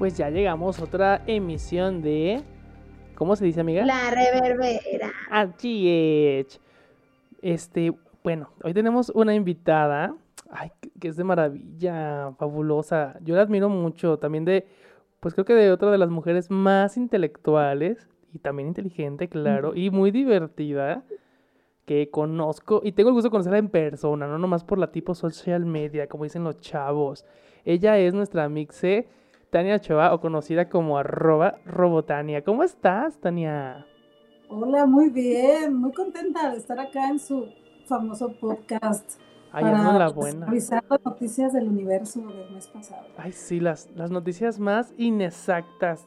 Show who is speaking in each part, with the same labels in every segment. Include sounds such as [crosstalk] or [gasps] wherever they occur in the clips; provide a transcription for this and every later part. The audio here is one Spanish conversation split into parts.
Speaker 1: pues ya llegamos a otra emisión de... ¿Cómo se dice, amiga?
Speaker 2: La reverbera.
Speaker 1: Es. Este, bueno, hoy tenemos una invitada, ay, que es de maravilla, fabulosa. Yo la admiro mucho, también de, pues creo que de otra de las mujeres más intelectuales y también inteligente, claro, y muy divertida que conozco y tengo el gusto de conocerla en persona, no nomás por la tipo social media, como dicen los chavos. Ella es nuestra mixe Tania Ochoa, o conocida como arroba robotania. ¿Cómo estás, Tania?
Speaker 3: Hola, muy bien, muy contenta de estar acá en su famoso podcast.
Speaker 1: Ay, para la buena.
Speaker 3: Las noticias del universo del mes pasado.
Speaker 1: Ay, sí, las, las noticias más inexactas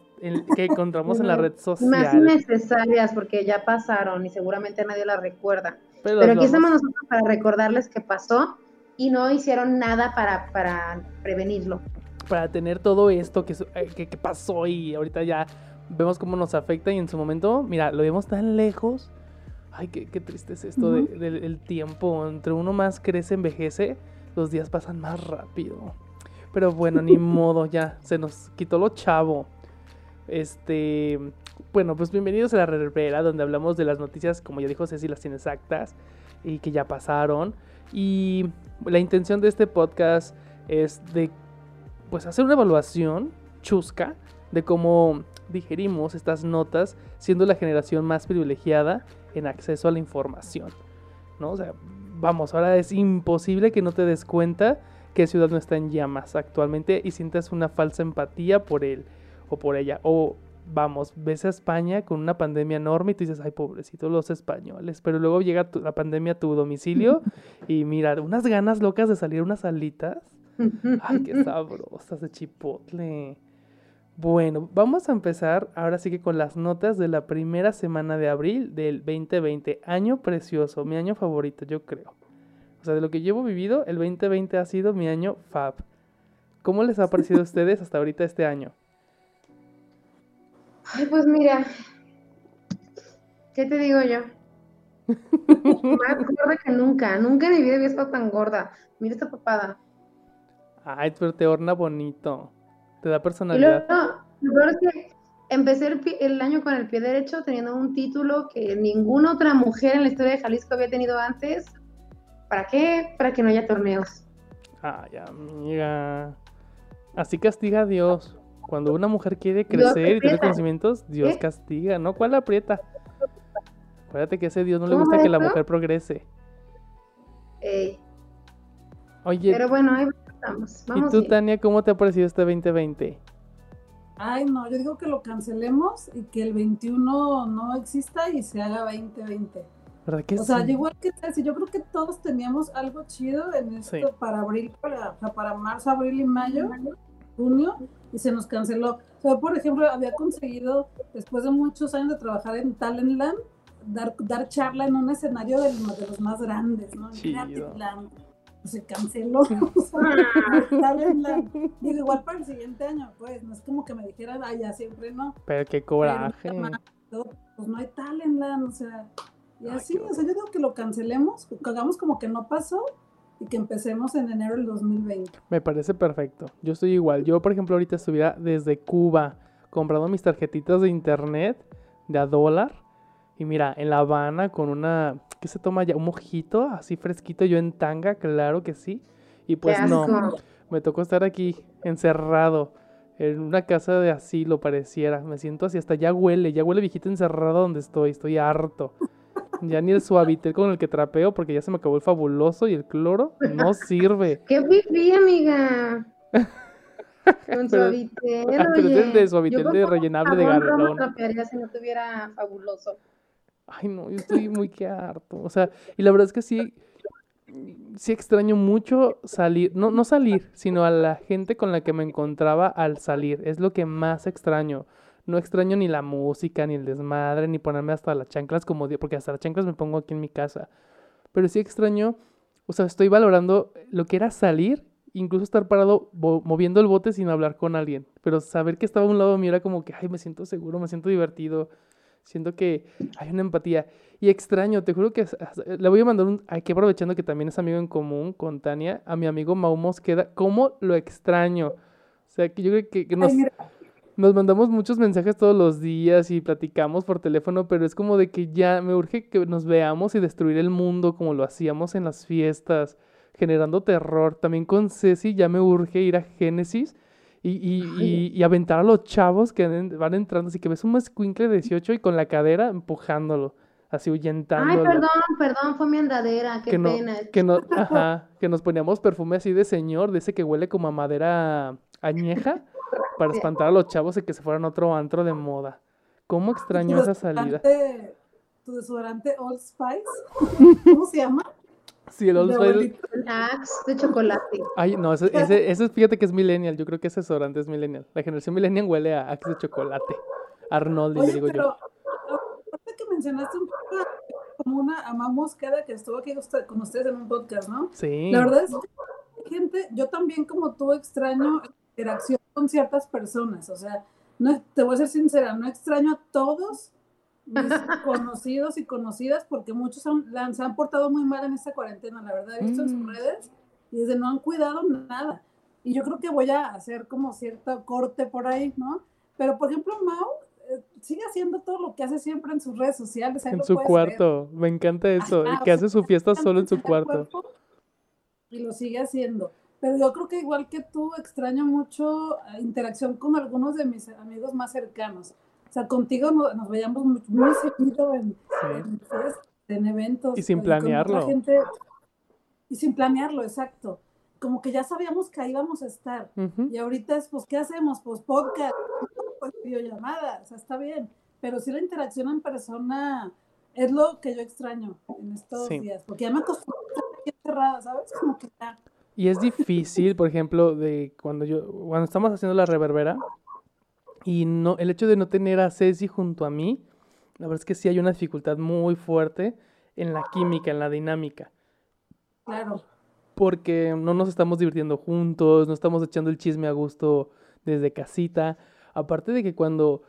Speaker 1: que encontramos en la [laughs] red social.
Speaker 2: Más innecesarias porque ya pasaron y seguramente nadie las recuerda. Pero, aquí estamos nosotros para recordarles que pasó y no hicieron nada para, para prevenirlo.
Speaker 1: Para tener todo esto que, eh, que, que, pasó y ahorita ya vemos cómo nos afecta y en su momento, mira, lo vemos tan lejos. Ay, qué, qué triste es esto del tiempo. Entre uno más crece, envejece, los días pasan más rápido. Pero bueno, ni [laughs] modo, ya se nos quitó lo chavo. Este, bueno, pues bienvenidos a la reverbera, donde hablamos de las noticias, como ya dijo Ceci, las inexactas y que ya pasaron. Y la intención de este podcast es de, pues, hacer una evaluación chusca de cómo digerimos estas notas, siendo la generación más privilegiada en acceso a la información. ¿No? O sea, vamos, ahora es imposible que no te des cuenta que Ciudad no está en llamas actualmente y sientas una falsa empatía por él o por ella. O vamos, ves a España con una pandemia enorme y tú dices, ay, pobrecitos los españoles. Pero luego llega la pandemia a tu domicilio [laughs] y mira, unas ganas locas de salir unas alitas. [laughs] Ay, qué [laughs] sabrosas de chipotle. Bueno, vamos a empezar ahora sí que con las notas de la primera semana de abril del 2020. Año precioso, mi año favorito, yo creo. O sea, de lo que llevo vivido, el 2020 ha sido mi año fab. ¿Cómo les ha parecido a [laughs] ustedes hasta ahorita este año?
Speaker 2: Ay, pues mira, ¿qué te digo yo? Más gorda que nunca. Nunca en mi vida había estado tan gorda. Mira esta papada.
Speaker 1: Ay, pero te horna bonito. Te da personalidad.
Speaker 2: Y luego, lo peor es que empecé el, año con el pie derecho teniendo un título que ninguna otra mujer en la historia de Jalisco había tenido antes. ¿Para qué? Para que no haya torneos.
Speaker 1: Ay, amiga. Así castiga a Dios. Cuando una mujer quiere crecer y tener conocimientos, Dios castiga, ¿no? ¿Cuál aprieta? Acuérdate que a ese Dios no le gusta que la mujer progrese.
Speaker 2: Oye. Pero bueno, ahí estamos.
Speaker 1: ¿Y tú, Tania, cómo te ha parecido este 2020?
Speaker 3: Ay, no, yo digo que lo cancelemos y que el 21 no exista y se haga 2020.
Speaker 1: ¿Verdad que
Speaker 3: o sea, igual que yo creo que todos teníamos algo chido en esto para abril, para, para marzo, abril y mayo junio y se nos canceló. O sea, por ejemplo, había conseguido, después de muchos años de trabajar en Talentland, dar, dar charla en un escenario de, de los más grandes, ¿no? En Se canceló. [laughs] Talentland. Digo, igual para el siguiente año, pues, no es como que me dijeran, ay, ya siempre no.
Speaker 1: Pero qué coraje.
Speaker 3: pues no hay Talentland, o sea, y así, o sea, yo digo que lo cancelemos, que hagamos como que no pasó y que empecemos en enero del 2020.
Speaker 1: Me parece perfecto. Yo estoy igual. Yo, por ejemplo, ahorita estuviera desde Cuba comprando mis tarjetitas de internet de a dólar. Y mira, en La Habana con una... ¿Qué se toma ya? Un mojito así fresquito. Yo en tanga, claro que sí. Y pues no, me tocó estar aquí encerrado en una casa de asilo pareciera. Me siento así, hasta ya huele, ya huele viejito encerrado donde estoy. Estoy harto. Ya ni el suavitel con el que trapeo, porque ya se me acabó el fabuloso y el cloro, no sirve. [laughs]
Speaker 2: ¡Qué pipí, amiga! Con [laughs] suavitel, [laughs] pero
Speaker 1: es de suavitel de rellenable de galón.
Speaker 2: si no tuviera fabuloso.
Speaker 1: Ay, no, yo estoy muy que harto. O sea, y la verdad es que sí, sí extraño mucho salir, no, no salir, sino a la gente con la que me encontraba al salir. Es lo que más extraño no extraño ni la música, ni el desmadre, ni ponerme hasta las chanclas como porque hasta las chanclas me pongo aquí en mi casa. Pero sí extraño, o sea, estoy valorando lo que era salir, incluso estar parado moviendo el bote sin hablar con alguien. Pero saber que estaba a un lado mío era como que, ay, me siento seguro, me siento divertido. Siento que hay una empatía. Y extraño, te juro que le voy a mandar un. Aquí aprovechando que también es amigo en común con Tania, a mi amigo Mau Mosqueda. ¿Cómo lo extraño? O sea, que yo creo que, nos, nos mandamos muchos mensajes todos los días y platicamos por teléfono, pero es como de que ya me urge que nos veamos y destruir el mundo como lo hacíamos en las fiestas, generando terror. También con Ceci ya me urge ir a Génesis y, aventar a los chavos que van entrando. Así que ves un escuincle de 18 y con la cadera empujándolo, así ahuyentando.
Speaker 2: Ay, perdón, perdón, fue mi andadera, qué pena.
Speaker 1: Que, no, [laughs] ajá, que nos poníamos perfume así de señor, de ese que huele como a madera añeja, para espantar a los chavos y que se fueran a otro antro de moda. ¿Cómo extraño esa salida?
Speaker 3: ¿Tu desodorante Old Spice? ¿Cómo se llama?
Speaker 1: Sí, el Old Spice.
Speaker 2: De chocolate.
Speaker 1: Ay, no, ese, ese, fíjate que es millennial. Yo creo que ese desodorante es millennial. La generación millennial huele a Axe de chocolate. Arnold, le digo
Speaker 3: yo. Aparte que mencionaste un poco como una amamos cada que estuvo aquí con ustedes en un podcast, ¿no?
Speaker 1: Sí.
Speaker 3: La verdad es que, gente, yo también como tú extraño interacción con ciertas personas. O sea, no, te voy a ser sincera, no extraño a todos mis [laughs] conocidos y conocidas porque muchos han, se han portado muy mal en esta cuarentena, la verdad, he visto en sus mm. redes y desde no han cuidado nada. Y yo creo que voy a hacer como cierto corte por ahí, ¿no? Pero, por ejemplo, Mau eh, sigue haciendo todo lo que hace siempre en sus redes sociales.
Speaker 1: En su cuarto, me encanta eso, que hace su fiesta solo en su cuarto.
Speaker 3: Y lo sigue haciendo. Pero yo creo que igual que tú, extraño mucho eh, interacción con algunos de mis amigos más cercanos. O sea, contigo nos, veíamos muy, seguido en, en, eventos.
Speaker 1: Y sin planearlo.
Speaker 3: y sin planearlo, exacto. Como que ya sabíamos que ahí íbamos a estar. Y ahorita es, pues, ¿qué hacemos? Pues podcast, pues videollamada, o sea, está bien. Pero sí la interacción en persona es lo que yo extraño en estos días. Porque ya me acostumbré a estar aquí encerrada, ¿sabes? Como que ya.
Speaker 1: Y es difícil, por ejemplo, de cuando yo, cuando estamos haciendo la reverbera, y no, el hecho de no tener a Ceci junto a mí, la verdad es que sí hay una dificultad muy fuerte en la química, en la dinámica.
Speaker 3: Claro.
Speaker 1: Porque no nos estamos divirtiendo juntos, no estamos echando el chisme a gusto desde casita. Aparte de que cuando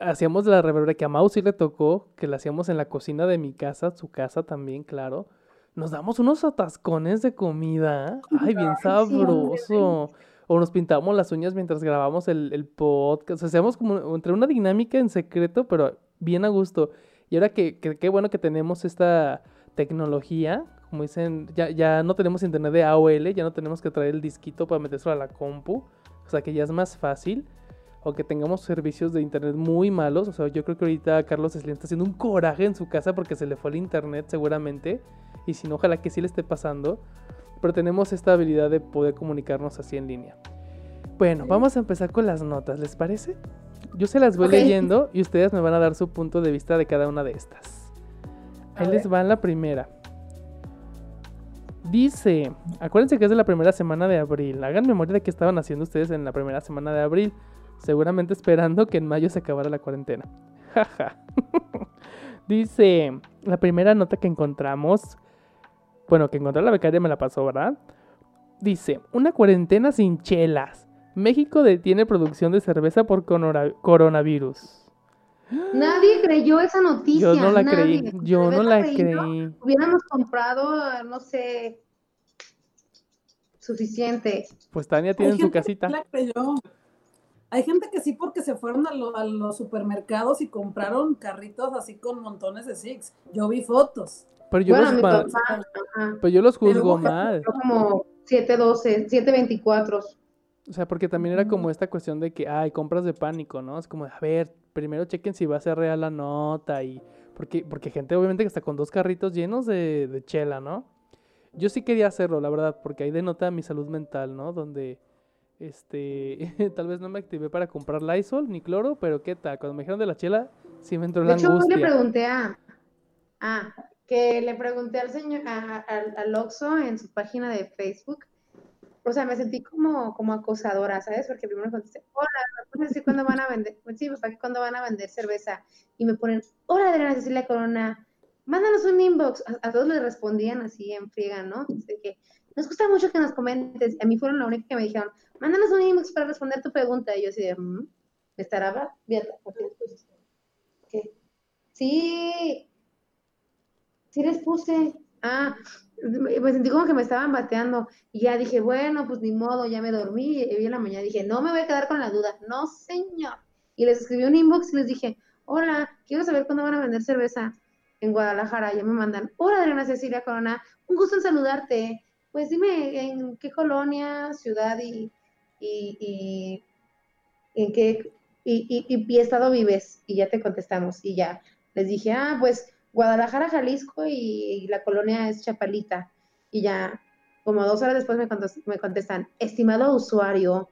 Speaker 1: hacíamos la reverbera que a Mau sí le tocó, que la hacíamos en la cocina de mi casa, su casa también, claro, nos damos unos atascones de comida. Ay, bien sabroso o nos pintamos las uñas mientras grabamos el, el podcast. O sea, hacemos como entre una dinámica en secreto, pero bien a gusto. Y ahora que qué bueno que tenemos esta tecnología, como dicen, ya, ya no tenemos internet de AOL, ya no tenemos que traer el disquito para meterlo a la compu. O sea, que ya es más fácil. O que tengamos servicios de internet muy malos. O sea, yo creo que ahorita Carlos Slim está haciendo un coraje en su casa porque se le fue el internet seguramente. Y si no, ojalá que sí le esté pasando pero tenemos esta habilidad de poder comunicarnos así en línea. Bueno, vamos a empezar con las notas, ¿les parece? Yo se las voy leyendo y ustedes me van a dar su punto de vista de cada una de estas. Ahí les va la primera. Dice, acuérdense que es de la primera semana de abril. Hagan memoria de qué estaban haciendo ustedes en la primera semana de abril. Seguramente esperando que en mayo se acabara la cuarentena. [laughs] Jaja. [laughs] Dice, la primera nota que encontramos bueno, que encontré la becaria me la pasó, ¿verdad? Dice, una cuarentena sin chelas. México detiene producción de cerveza por coronavirus.
Speaker 2: Nadie creyó esa noticia.
Speaker 1: Yo no la creí. Yo no la creí.
Speaker 2: Hubiéramos comprado, no sé, suficiente.
Speaker 1: Pues Tania tiene en su casita.
Speaker 3: La creyó. Hay gente que sí porque se fueron a, a, los supermercados y compraron carritos así con montones de Six. Yo vi fotos.
Speaker 1: Pero yo, los, pero yo los juzgo mal.
Speaker 2: Como 712, 724.
Speaker 1: O sea, porque también era como esta cuestión de que, hay compras de pánico, ¿no? Es como, a ver, primero chequen si va a ser real la nota y... Porque, porque gente obviamente que está con dos carritos llenos de, de chela, ¿no? Yo sí quería hacerlo, la verdad, porque ahí denota mi salud mental, ¿no? Donde, este, [laughs] tal vez no me activé para comprar Lysol ni cloro, pero ¿qué tal? Cuando me dijeron de la chela, sí me entró la angustia. De hecho,
Speaker 2: le pregunté a, a que le pregunté al señor, al Oxo en su página de Facebook, o sea, me sentí como, como acosadora, ¿sabes? Porque primero contesté, hola, ¿me puedes decir cuándo van a vender? Pues sí, papá, ¿cuándo van a vender cerveza? Y me ponen, hola, Adriana Cecilia Corona, mándanos un inbox. A, todos les respondían así en friega, ¿no? Así que, nos gusta mucho que nos comentes. A mí fueron la única que me dijeron, mándanos un inbox para responder tu pregunta. Y yo así de, mm, ¿me estará? ¿Qué? Sí, Sí les puse. Ah, me sentí como que me estaban bateando y ya dije, bueno, pues ni modo, ya me dormí y en la mañana dije, no me voy a quedar con la duda, no señor. Y les escribí un inbox y les dije, hola, quiero saber cuándo van a vender cerveza en Guadalajara. Ya me mandan, hola Adriana Cecilia Corona, un gusto en saludarte. Pues dime en qué colonia, ciudad y, y, en qué y, y, estado vives. Y ya te contestamos. Y ya les dije, ah, pues Guadalajara, Jalisco y, la colonia es Chapalita. Y ya, como dos horas después me contestan, estimado usuario,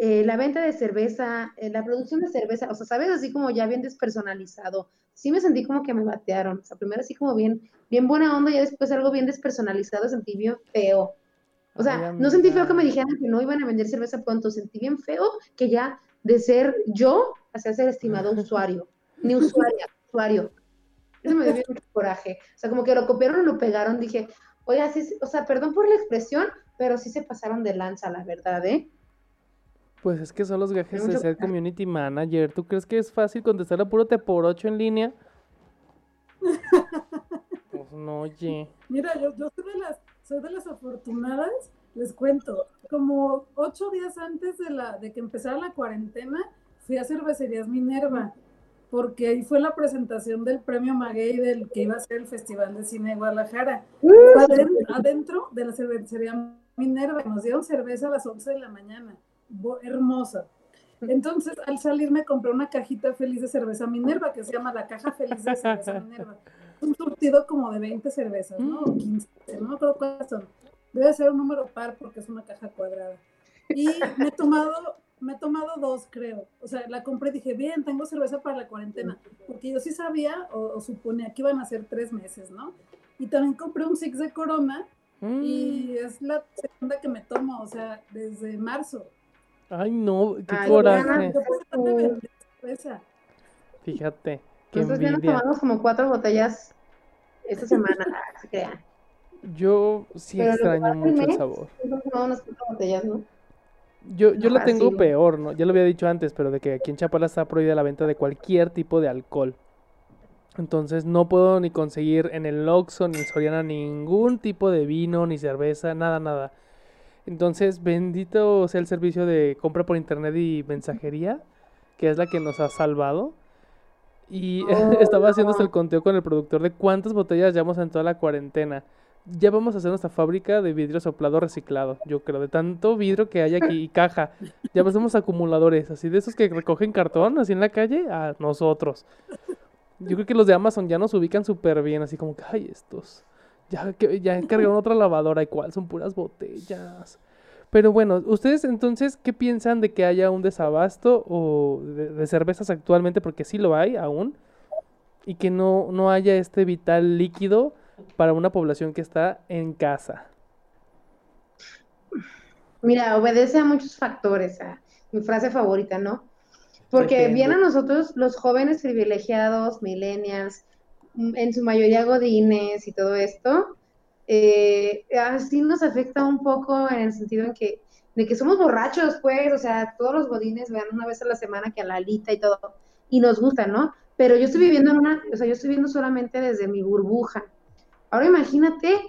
Speaker 2: eh, la venta de cerveza, eh, la producción de cerveza, o sea, ¿sabes? Así como ya bien despersonalizado. Sí me sentí como que me batearon. O sea, primero así como bien, bien buena onda y después algo bien despersonalizado, sentí bien feo. O sea, no sentí feo que me dijeran que no iban a vender cerveza pronto, sentí bien feo que ya de ser yo hacia ser estimado [laughs] usuario, ni usuaria, usuario. Eso me dio mucho coraje. O sea, como que lo copiaron lo pegaron, dije, oiga, sí, o sea, perdón por la expresión, pero sí se pasaron de lanza, la verdad, ¿eh?
Speaker 1: Pues es que son los gajes de ser community manager. ¿Tú crees que es fácil contestar a puro te por ocho en línea? [laughs] pues no, oye.
Speaker 3: Mira, yo, soy, de las, soy de las afortunadas, les cuento. Como ocho días antes de, la, de que empezara la cuarentena, fui a Cervecerías Minerva, porque ahí fue la presentación del premio Maguey del que iba a ser el Festival de Cine de Guadalajara. adentro, de la cervecería Minerva, nos dieron cerveza a las 11 de la mañana hermosa. Entonces, al salir me compré una cajita feliz de cerveza Minerva, que se llama la caja feliz de cerveza Minerva. Un surtido como de 20 cervezas, ¿no? O 15, no me acuerdo cuántas son. Debe ser un número par porque es una caja cuadrada. Y me he tomado, me he tomado dos, creo. O sea, la compré y dije, bien, tengo cerveza para la cuarentena. Porque yo sí sabía o, suponía que iban a ser tres meses, ¿no? Y también compré un Six de Corona y mm. es la segunda que me tomo, o sea, desde marzo.
Speaker 1: Ay, no, qué coraje. Fíjate, qué
Speaker 2: Nosotros ya nos tomamos como cuatro botellas esta semana, [laughs] se crean.
Speaker 1: Yo sí extraño mucho el sabor.
Speaker 2: Botellas, ¿no?
Speaker 1: Yo, yo lo tengo peor, ¿no? Ya lo había dicho antes, pero de que aquí en Chapala está prohibida la venta de cualquier tipo de alcohol. Entonces no puedo ni conseguir en el Oxxo ni en Soriana ningún tipo de vino, ni cerveza, nada, nada. Entonces, bendito sea el servicio de compra por internet y mensajería, que es la que nos ha salvado. Y [laughs] estaba haciendo hasta el conteo con el productor de cuántas botellas llevamos en toda la cuarentena. Ya vamos a hacer nuestra fábrica de vidrio soplado reciclado, yo creo, de tanto vidrio que hay aquí y caja. Ya pasamos acumuladores, así de esos que recogen cartón así en la calle, a nosotros. Yo creo que los de Amazon ya nos ubican súper bien, así como que, ay, estos ya, que, ya encargaron otra lavadora, ¿y cuál? Son puras botellas. Pero bueno, ¿ustedes entonces qué piensan de que haya un desabasto o de, cervezas actualmente? Porque sí lo hay aún. Y que no, no haya este vital líquido para una población que está en casa.
Speaker 2: Mira, obedece a muchos factores, a mi frase favorita, ¿no? Porque vienen a nosotros los jóvenes privilegiados, millennials, en su mayoría godines y todo esto, eh, así nos afecta un poco en el sentido en que, de que somos borrachos, pues, o sea, todos los godines vean una vez a la semana que a la alita y todo, y nos gusta, ¿no? Pero yo estoy viviendo en una, o sea, yo estoy viviendo solamente desde mi burbuja. Ahora imagínate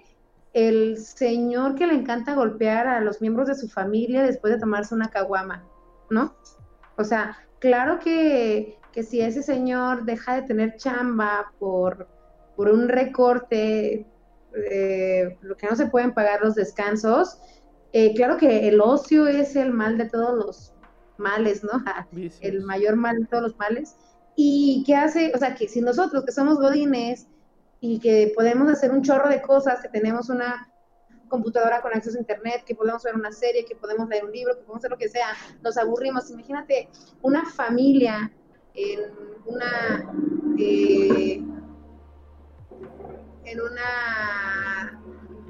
Speaker 2: el señor que le encanta golpear a los miembros de su familia después de tomarse una caguama, ¿no? O sea, claro que que si ese señor deja de tener chamba por, por un recorte, eh, lo que no se pueden pagar los descansos, eh, claro que el ocio es el mal de todos los males, ¿no? [laughs] el mayor mal de todos los males. ¿Y qué hace? O sea, que si nosotros que somos godines y que podemos hacer un chorro de cosas, que tenemos una computadora con acceso a internet, que podemos ver una serie, que podemos leer un libro, que podemos hacer lo que sea, nos aburrimos. Imagínate una familia en una eh, en una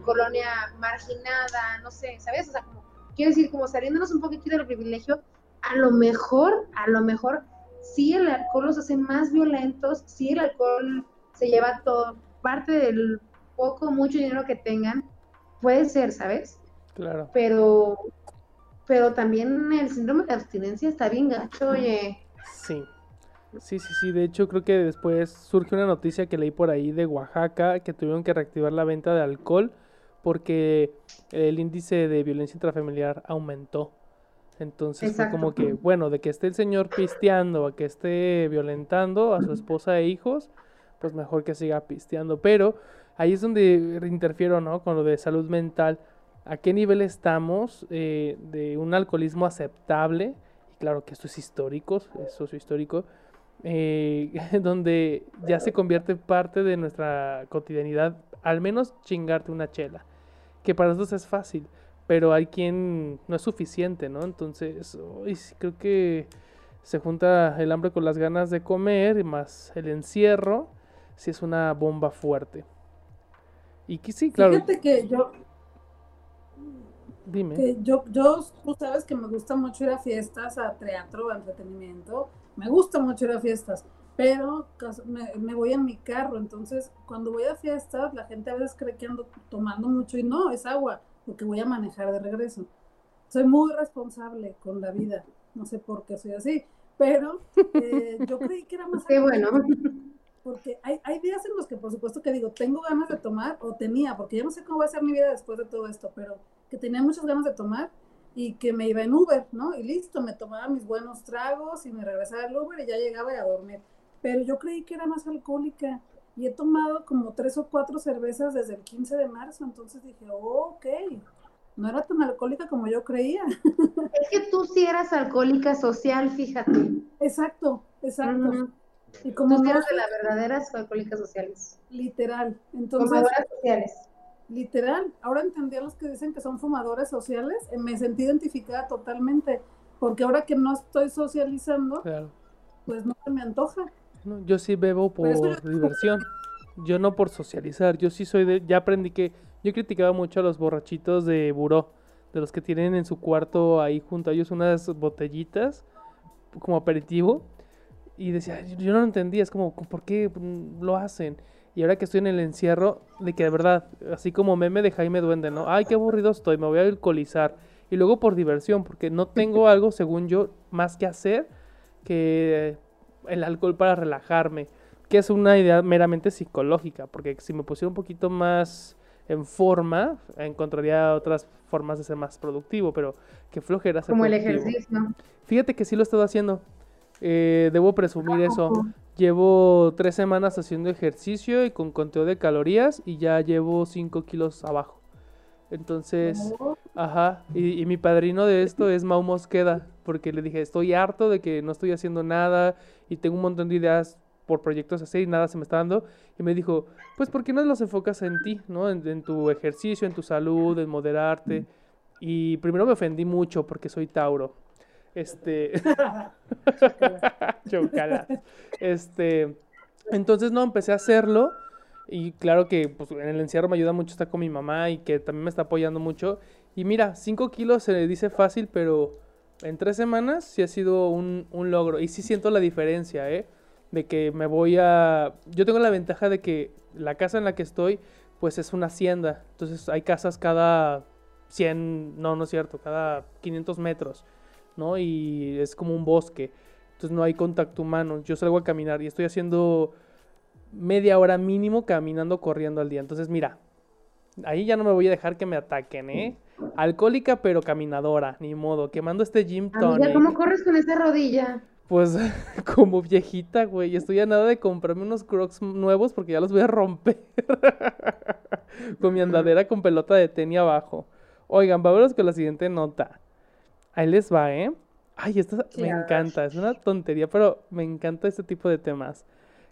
Speaker 2: colonia marginada, no sé, ¿sabes? O sea, como, quiero decir, como saliéndonos un poquito del privilegio, a lo mejor, a lo mejor, sí el alcohol los hace más violentos, sí el alcohol se lleva todo, parte del poco, mucho dinero que tengan, puede ser, ¿sabes?
Speaker 1: Claro.
Speaker 2: Pero, pero también el síndrome de abstinencia está bien gacho, oye.
Speaker 1: Sí. Sí, sí, sí. De hecho, creo que después surge una noticia que leí por ahí de Oaxaca que tuvieron que reactivar la venta de alcohol porque el índice de violencia intrafamiliar aumentó. Entonces fue como que, bueno, de que esté el señor pisteando a que esté violentando a su esposa e hijos, pues mejor que siga pisteando. Pero ahí es donde interfiero, ¿no? Con lo de salud mental. ¿A qué nivel estamos eh, de un alcoholismo aceptable? Y claro que esto es histórico, es sociohistórico, eh, [laughs] donde ya se convierte parte de nuestra cotidianidad, al menos chingarte una chela, que para nosotros es fácil, pero hay quien no es suficiente, ¿no? Entonces, creo que se junta el hambre con las ganas de comer, más el encierro, si es una bomba fuerte. Y que sí, claro.
Speaker 3: Fíjate que yo.
Speaker 1: Dime.
Speaker 3: Que yo, yo, tú sabes que me gusta mucho ir a fiestas, a teatro, a entretenimiento. Me gusta mucho ir a fiestas, pero me, voy en mi carro. Entonces, cuando voy a fiestas, la gente a veces cree que ando tomando mucho y no, es agua, porque voy a manejar de regreso. Soy muy responsable con la vida. No sé por qué soy así, pero eh, yo creí que era más.
Speaker 2: Qué bueno
Speaker 3: porque hay, hay días en los que por supuesto que digo, tengo ganas de tomar, o tenía, porque ya no sé cómo va a ser mi vida después de todo esto, pero que tenía muchas ganas de tomar y que me iba en Uber, ¿no? Y listo, me tomaba mis buenos tragos y me regresaba al Uber y ya llegaba a dormir. Pero yo creí que era más alcohólica y he tomado como tres o cuatro cervezas desde el 15 de marzo, entonces dije, oh, ok, no era tan alcohólica como yo creía.
Speaker 2: Es que tú sí eras alcohólica social, fíjate.
Speaker 3: Exacto, exacto.
Speaker 2: Y como Tú de las verdaderas alcohólicas sociales.
Speaker 3: Literal. Entonces,
Speaker 2: Fumadoras sociales.
Speaker 3: Literal. Ahora entendí a los que dicen que son fumadores sociales. Eh, me sentí identificada totalmente. Porque ahora que no estoy socializando, pues no me antoja.
Speaker 1: yo sí bebo por diversión. Yo no por socializar. Yo sí soy de. Ya aprendí que. Yo criticaba mucho a los borrachitos de buró. De los que tienen en su cuarto ahí junto a ellos unas botellitas como aperitivo y decía, yo no lo entendía, es como, ¿por qué lo hacen? Y ahora que estoy en el encierro, de que de verdad, así como meme de Jaime Duende, ¿no? Ay, qué aburrido estoy, me voy a alcoholizar. Y luego por diversión, porque no tengo [laughs] algo, según yo, más que hacer que el alcohol para relajarme. Que es una idea meramente psicológica, porque si me pusiera un poquito más en forma, encontraría otras formas de ser más productivo, pero qué flojera ser
Speaker 2: Como el ejercicio.
Speaker 1: Fíjate que sí lo he estado haciendo. Eh, debo presumir eso. Llevo tres semanas haciendo ejercicio y con conteo de calorías y ya llevo cinco kilos abajo. Entonces, ajá, y, mi padrino de esto es Mau Mosqueda, porque le dije, estoy harto de que no estoy haciendo nada y tengo un montón de ideas por proyectos así y nada se me está dando. Y me dijo, pues, ¿por qué no los enfocas en ti, ¿no? En, tu ejercicio, en tu salud, en moderarte. Y primero me ofendí mucho porque soy Tauro. Este. [laughs] Este. Entonces, no, empecé a hacerlo. Y claro que pues, en el encierro me ayuda mucho estar con mi mamá y que también me está apoyando mucho. Y mira, 5 kilos se le dice fácil, pero en tres semanas sí ha sido un, un, logro. Y sí siento la diferencia, ¿eh? De que me voy a... Yo tengo la ventaja de que la casa en la que estoy, pues es una hacienda. Entonces hay casas cada 100, no, no es cierto, cada 500 metros. ¿No? Y es como un bosque. Entonces no hay contacto humano. Yo salgo a caminar y estoy haciendo media hora mínimo caminando, corriendo al día. Entonces, mira, ahí ya no me voy a dejar que me ataquen, ¿eh? Alcohólica pero caminadora, ni modo. Quemando este gym
Speaker 2: tonic. ¿cómo corres con esa rodilla?
Speaker 1: Pues [laughs] como viejita, güey. Estoy a nada de comprarme unos crocs nuevos porque ya los voy a romper. [laughs] con mi andadera con pelota de tenis abajo. Oigan, vámonos con la siguiente nota. Ahí les va, ¿eh? Ay, esto me encanta, es una tontería, pero me encanta este tipo de temas.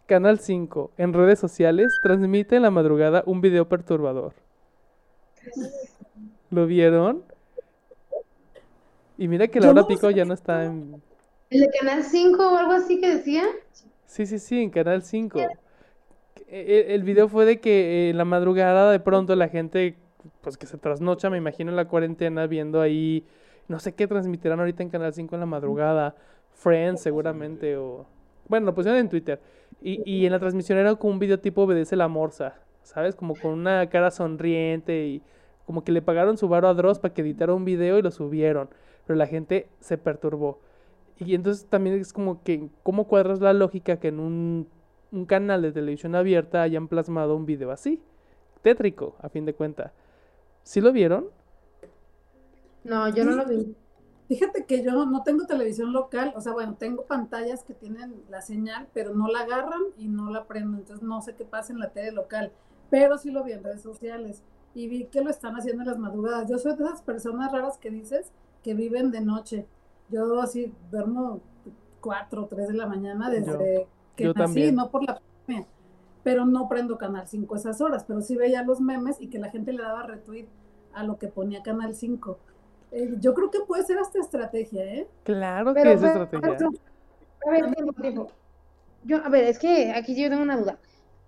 Speaker 1: Canal 5, en redes sociales, transmite en la madrugada un video perturbador. ¿Lo vieron? Y mira que Laura Pico ya no está en...
Speaker 2: ¿El de Canal 5 o algo así que decía?
Speaker 1: Sí, sí, sí, en Canal 5. E, e, el, video fue de que en la madrugada de pronto la gente, pues que se trasnocha, me imagino en la cuarentena, viendo ahí no sé qué transmitirán ahorita en Canal 5 en la madrugada. Friends seguramente o... Bueno, lo pusieron en Twitter. Y, y en la transmisión era como un video tipo obedece la morsa, ¿sabes? Como con una cara sonriente y como que le pagaron su varo a Dross para que editara un video y lo subieron. Pero la gente se perturbó. Y entonces también es como que, ¿cómo cuadras la lógica que en un, un canal de televisión abierta hayan plasmado un video así? Tétrico, a fin de cuentas. ¿Sí lo vieron?
Speaker 2: No, yo no lo vi.
Speaker 3: Fíjate que yo no tengo televisión local, o sea, bueno, tengo pantallas que tienen la señal, pero no la agarran y no la prendo, entonces no sé qué pasa en la tele local, pero sí lo vi en redes sociales y vi que lo están haciendo en las madrugadas. Yo soy de esas personas raras que dices que viven de noche. Yo así duermo cuatro o tres de la mañana desde que nací, también. no por la pandemia, pero no prendo Canal 5 esas horas, pero sí veía los memes y que la gente le daba retweet a lo que ponía Canal 5 eh, yo creo que puede ser hasta estrategia, ¿eh?
Speaker 1: Claro que es estrategia.
Speaker 2: a ver, tiempo, tiempo. Yo, a ver, es que aquí yo tengo una duda.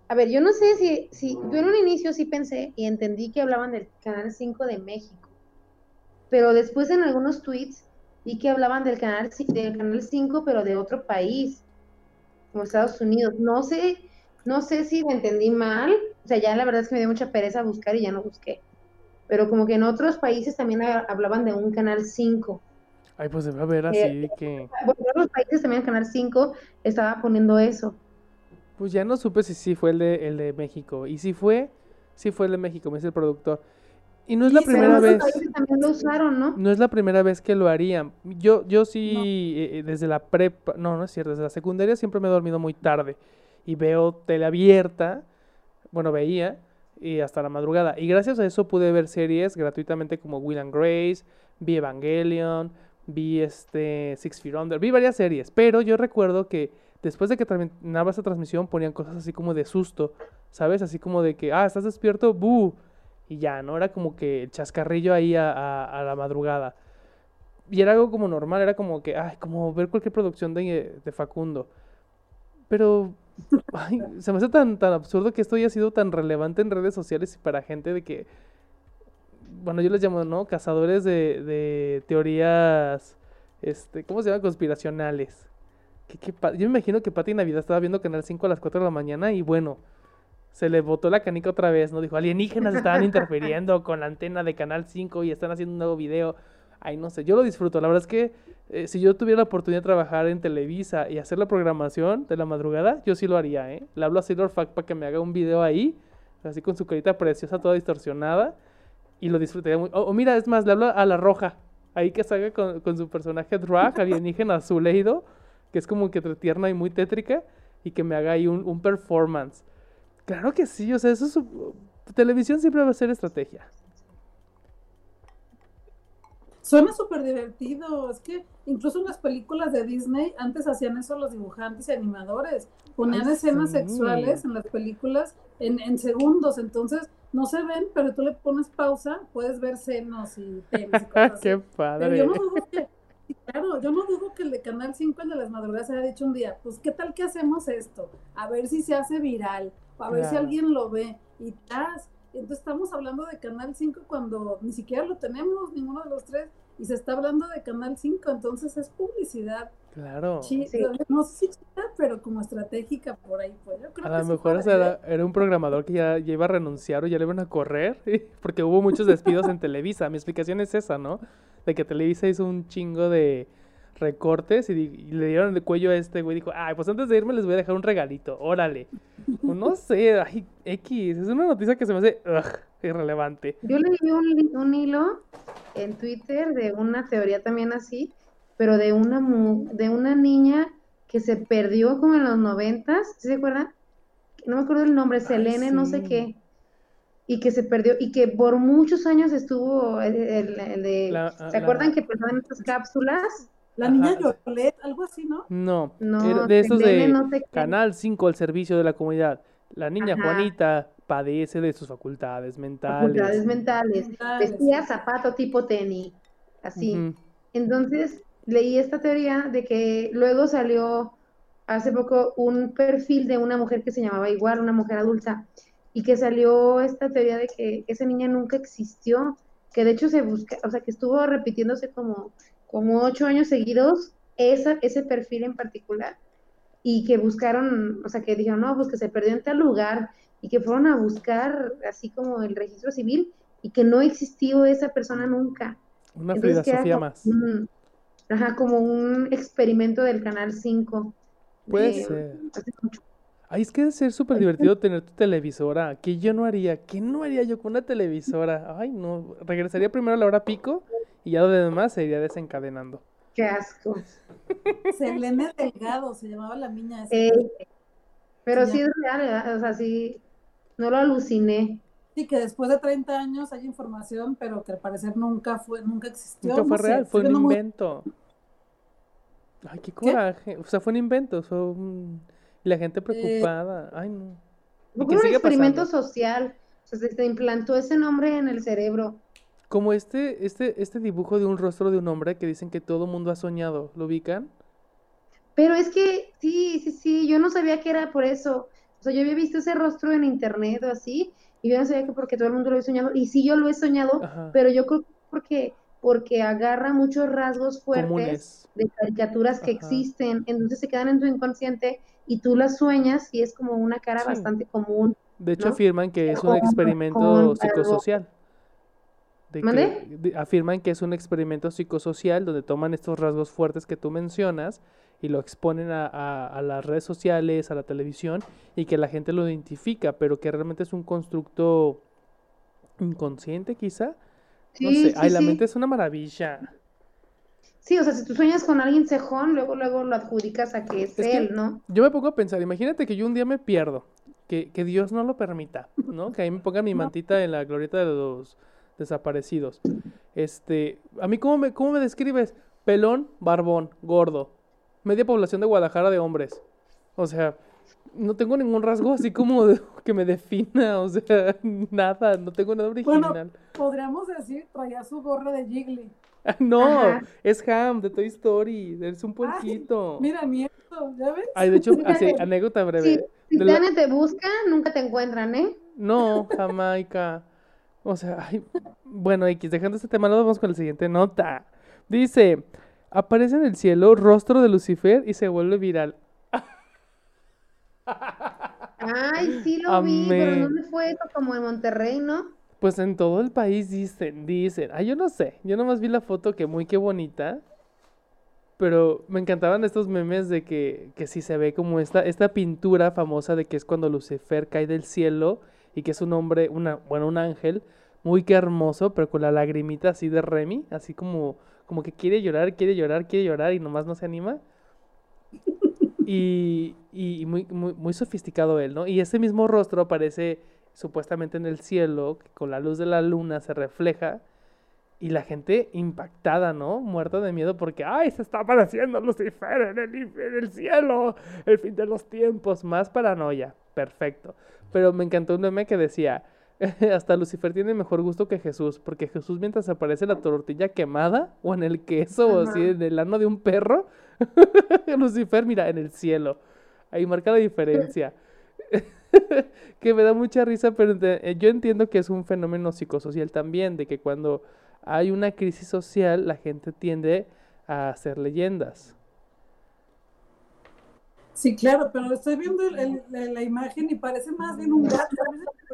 Speaker 2: A ver, yo no sé si, si, yo en un inicio sí pensé y entendí que hablaban del Canal 5 de México, pero después en algunos tweets vi que hablaban del canal, del canal 5, pero de otro país, como Estados Unidos. No sé, no sé si lo entendí mal, o sea, ya la verdad es que me dio mucha pereza buscar y ya no busqué pero como que en otros países también hablaban de un canal 5.
Speaker 1: Ay, pues debe haber así eh, que...
Speaker 2: Bueno, en otros países también el canal 5 estaba poniendo eso.
Speaker 1: Pues ya no supe si sí fue el de, el de México. Y si fue, sí fue el de México, me dice el productor. Y no es la primera vez.
Speaker 2: También lo usaron, ¿no?
Speaker 1: No es la primera vez que lo harían. Yo, yo sí, eh, eh, desde la prepa, no, no es cierto, desde la secundaria siempre me he dormido muy tarde. Y veo tele abierta, bueno, veía, y hasta la madrugada. Y gracias a eso pude ver series gratuitamente como Will and Grace, vi Evangelion, vi este Six Feet Under, vi varias series, pero yo recuerdo que después de que terminaba esa transmisión ponían cosas así como de susto, ¿sabes? Así como de que, ah, estás despierto, ¡bu! Y ya, ¿no? Era como que el chascarrillo ahí a, a, la madrugada. Y era algo como normal, era como que, ay, como ver cualquier producción de, de Facundo. Pero Ay, se me hace tan, tan absurdo que esto haya sido tan relevante en redes sociales y para gente de que, bueno, yo les llamo, ¿no? Cazadores de, de teorías, este, ¿cómo se llama? Conspiracionales. Que, yo me imagino que Pati Navidad estaba viendo Canal 5 a las 4 de la mañana y bueno, se le botó la canica otra vez, ¿no? Dijo, alienígenas estaban [laughs] interfiriendo con la antena de Canal 5 y están haciendo un nuevo video. Ay, no sé, yo lo disfruto. La verdad es que eh, si yo tuviera la oportunidad de trabajar en Televisa y hacer la programación de la madrugada, yo sí lo haría, ¿eh? Le hablo a Sailor Fact para que me haga un video ahí, así con su carita preciosa, toda distorsionada, y lo disfrutaría muy. O, mira, es más, le hablo a la roja, ahí que salga con, con su personaje drag, [laughs] alienígena azuleido, que es como que tierna y muy tétrica, y que me haga ahí un, un performance. Claro que sí, o sea, eso es. Televisión siempre va a ser estrategia.
Speaker 3: Suena súper divertido. Es que incluso en las películas de Disney antes hacían eso los dibujantes y animadores. Ponían escenas sexuales en las películas en, en, segundos. Entonces no se ven, pero tú le pones pausa, puedes ver senos y penes y [laughs] cosas
Speaker 1: Qué padre.
Speaker 3: yo no dudo que, claro, yo no dudo que el de Canal 5, el de las madrugadas, haya dicho un día, pues qué tal que hacemos esto, a ver si se hace viral, a ver si alguien lo ve. Y tas, entonces estamos hablando de Canal 5 cuando ni siquiera lo tenemos, ninguno de los tres, y se está hablando de Canal 5, entonces es publicidad.
Speaker 1: Claro.
Speaker 3: Sí, No sé si pero como estratégica por ahí. Pues, yo creo
Speaker 1: a lo mejor era, era, un programador que ya, ya, iba a renunciar o ya le iban a correr, [laughs] porque hubo muchos despidos en Televisa. Mi explicación es esa, ¿no? De que Televisa hizo un chingo de recortes y, le dieron el cuello a este güey. Dijo, ay, pues antes de irme les voy a dejar un regalito, órale. No sé, ay, X, es una noticia que se me hace [laughs] irrelevante.
Speaker 2: Yo leí un, un, hilo en Twitter de una teoría también así, pero de una, de una niña que se perdió como en los noventas, ¿sí ¿se acuerdan? No me acuerdo el nombre, Selene, no sé qué y que se perdió y que por muchos años estuvo el, de ¿se acuerdan que pasaban estas cápsulas?
Speaker 3: La niña Yolet, algo así, ¿no? No,
Speaker 1: no de estos de Canal 5 al servicio de la comunidad. La niña Juanita padece de sus facultades mentales.
Speaker 2: Facultades mentales. Vestía zapato tipo tenis, así. Entonces, leí esta teoría de que luego salió hace poco un perfil de una mujer que se llamaba igual, una mujer adulta, y que salió esta teoría de que esa niña nunca existió, que de hecho se busca, o sea, que estuvo repitiéndose como como ocho años seguidos esa, ese perfil en particular y que buscaron, o sea, que dijeron, no, pues que se perdió en tal lugar y que fueron a buscar así como el registro civil y que no existió esa persona nunca.
Speaker 1: Una filosofía más.
Speaker 2: ajá, como un experimento del Canal 5.
Speaker 1: Puede ser. Ay, es que debe ser súper divertido tener tu televisora. Que yo no haría. ¿Qué no haría yo con una televisora? Ay, no. Regresaría primero a la hora pico y ya lo demás se iría desencadenando.
Speaker 2: Qué asco. [laughs]
Speaker 3: Selene Delgado se llamaba la niña.
Speaker 2: Eh, pero sí es real, ¿verdad? o sea, sí, no lo aluciné.
Speaker 3: Sí, que después de 30 años hay información, pero que al parecer nunca fue, nunca existió.
Speaker 1: Nunca fue
Speaker 3: no sé,
Speaker 1: real, fue un
Speaker 3: muy-
Speaker 1: invento. Ay, qué coraje. O sea, fue un invento. fue un- y la gente preocupada. Ay, no.
Speaker 2: Fue un experimento
Speaker 1: pasando.
Speaker 2: social. O sea, se, se implantó ese nombre en el cerebro.
Speaker 1: Como este, este, este dibujo de un rostro de un hombre que dicen que todo mundo ha soñado. ¿Lo ubican?
Speaker 2: Pero es que, sí, sí, sí, yo no sabía que era por eso. O sea, yo había visto ese rostro en internet o así, y yo no sabía que porque todo el mundo lo había soñado. Y sí, yo lo he soñado,
Speaker 1: Ajá.
Speaker 2: pero yo creo que porque, porque agarra muchos rasgos fuertes
Speaker 1: Comunes.
Speaker 2: de caricaturas que
Speaker 1: Ajá.
Speaker 2: existen, entonces se quedan en tu inconsciente y tú las sueñas y es como una cara
Speaker 1: Sí.
Speaker 2: bastante común.
Speaker 1: De hecho,
Speaker 2: ¿no?
Speaker 1: afirman que es un experimento psicosocial. De que-
Speaker 2: ¿Mande?
Speaker 1: de- afirman que es un experimento psicosocial donde toman estos rasgos fuertes que tú mencionas y lo exponen a, a- a las redes sociales, a la televisión, y que la gente lo identifica, pero que realmente es un constructo inconsciente, quizá. No
Speaker 2: Sí,
Speaker 1: sé.
Speaker 2: sí,
Speaker 1: Ay, la mente es una maravilla.
Speaker 2: Sí, o sea, si tú sueñas con alguien cejón, luego, luego lo adjudicas a que es,
Speaker 1: Es que-
Speaker 2: él, ¿no?
Speaker 1: Yo me pongo a pensar, imagínate que yo un día me pierdo, que, que Dios no lo permita, ¿no? Que ahí me pongan mi mantita en la glorieta de los desaparecidos. Este, a mí, ¿cómo me, cómo me describes? Pelón, barbón, gordo. Media población de Guadalajara de hombres. O sea, no tengo ningún rasgo así como de- [laughs] que me defina, o sea, [laughs] nada, no tengo nada
Speaker 3: Bueno,
Speaker 1: original.
Speaker 3: podríamos decir, traía su gorra de Jiggly.
Speaker 1: No,
Speaker 2: Ajá.
Speaker 1: es Ham de Toy Story, es un puerquito.
Speaker 3: Mira, nieto, ¿ya ves?
Speaker 1: Ay, de hecho, así, anécdota breve.
Speaker 2: Sí, si
Speaker 1: la-
Speaker 2: te busca, nunca te encuentran, ¿eh?
Speaker 1: No, Jamaica. O sea, [laughs] ay, bueno, X, dejando este tema, nos vamos con la siguiente nota. Dice, aparece en el cielo rostro de Lucifer y se vuelve viral.
Speaker 2: Ay, sí lo vi, pero ¿en
Speaker 1: Amén.
Speaker 2: dónde fue eso? Como en Monterrey, ¿no?
Speaker 1: Pues en todo el país dicen, dicen. Ay, yo no sé, yo nomás vi la foto que muy que bonita. Pero me encantaban estos memes de que, que sí se ve como esta, esta pintura famosa de que es cuando Lucifer cae del cielo y que es un hombre, una, bueno, un ángel, muy que hermoso, pero con la lagrimita así de Remy, así como, como que quiere llorar, quiere llorar, quiere llorar y nomás no se anima. Y, y muy, muy, sofisticado él, ¿no? Y ese mismo rostro aparece supuestamente en el cielo, que con la luz de la luna se refleja, y la gente impactada, ¿no? Muerta de miedo porque, ¡ay, se está apareciendo Lucifer en el, en el cielo! El fin de los tiempos, más paranoia. Perfecto. Pero me encantó un meme que decía, [laughs] hasta Lucifer tiene mejor gusto que Jesús, porque Jesús mientras aparece la tortilla quemada, o en el queso, o así en el ano de un perro, [laughs] Lucifer, mira, en el cielo. Ahí marca la diferencia. [laughs] que me da mucha risa, pero eh, yo entiendo que es un fenómeno psicosocial también, de que cuando hay una crisis social, la gente tiende a hacer leyendas.
Speaker 3: Sí, claro, pero estoy viendo el- el- la, la imagen y parece más bien un gato.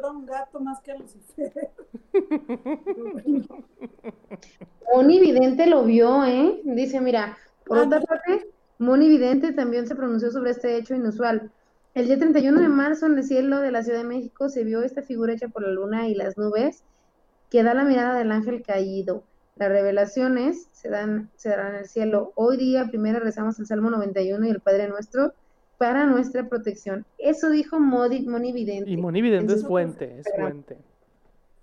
Speaker 3: A un gato más que a Lucifer. [laughs]
Speaker 2: Moni Vidente lo vio, ¿eh? Dice, mira, por
Speaker 3: Ah,
Speaker 2: otra parte, Moni Vidente también se pronunció sobre este hecho inusual. El día 31 de marzo en el cielo de la Ciudad de México se vio esta figura hecha por la luna y las nubes que da la mirada del ángel caído. Las revelaciones se dan, se darán en el cielo. Hoy día primero rezamos el Salmo 91 y el Padre Nuestro para nuestra protección. Eso dijo Modi, Moni Vidente.
Speaker 1: Y Moni Vidente
Speaker 2: en
Speaker 1: es fuente, es fuente.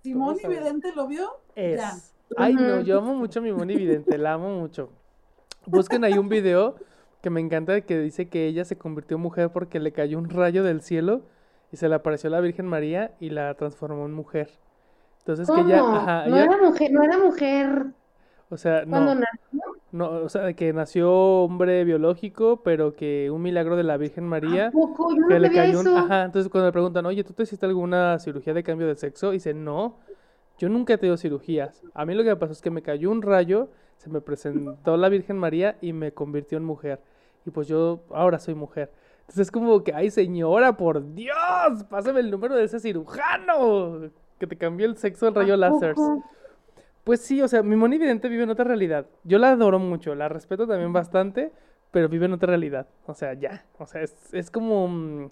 Speaker 3: Y
Speaker 1: sabes.
Speaker 3: Vidente lo vio.
Speaker 1: Es.
Speaker 3: Ya.
Speaker 1: Ay, no, yo amo mucho a mi Moni Vidente, la amo mucho. Busquen ahí un video que me encanta que dice que ella se convirtió en mujer porque le cayó un rayo del cielo y se le apareció la Virgen María y la transformó en mujer. Entonces que ella,
Speaker 2: ¿Cómo?
Speaker 1: ajá,
Speaker 2: no
Speaker 1: ella-
Speaker 2: era mujer, no era mujer
Speaker 1: o sea,
Speaker 2: cuando
Speaker 1: no,
Speaker 2: nació.
Speaker 1: No, o sea, que nació hombre biológico, pero que un milagro de la Virgen María
Speaker 2: ¿A poco? Yo no
Speaker 1: que le cayó un, ajá, entonces cuando le preguntan, oye, ¿tú te hiciste alguna cirugía de cambio de sexo? Y dice, no, yo nunca he tenido cirugías. A mí lo que me pasó es que me cayó un rayo, se me presentó la Virgen María y me convirtió en mujer. Y pues yo ahora soy mujer. Entonces es como que, ay señora, por Dios, pásame el número de ese cirujano que te cambió el sexo del rayo
Speaker 2: ¿A
Speaker 1: láser. Pues sí, o sea, mi Moni Vidente vive en otra realidad. Yo la adoro mucho, la respeto también bastante, pero vive en otra realidad. O sea, ya. O sea, es, es como. mm,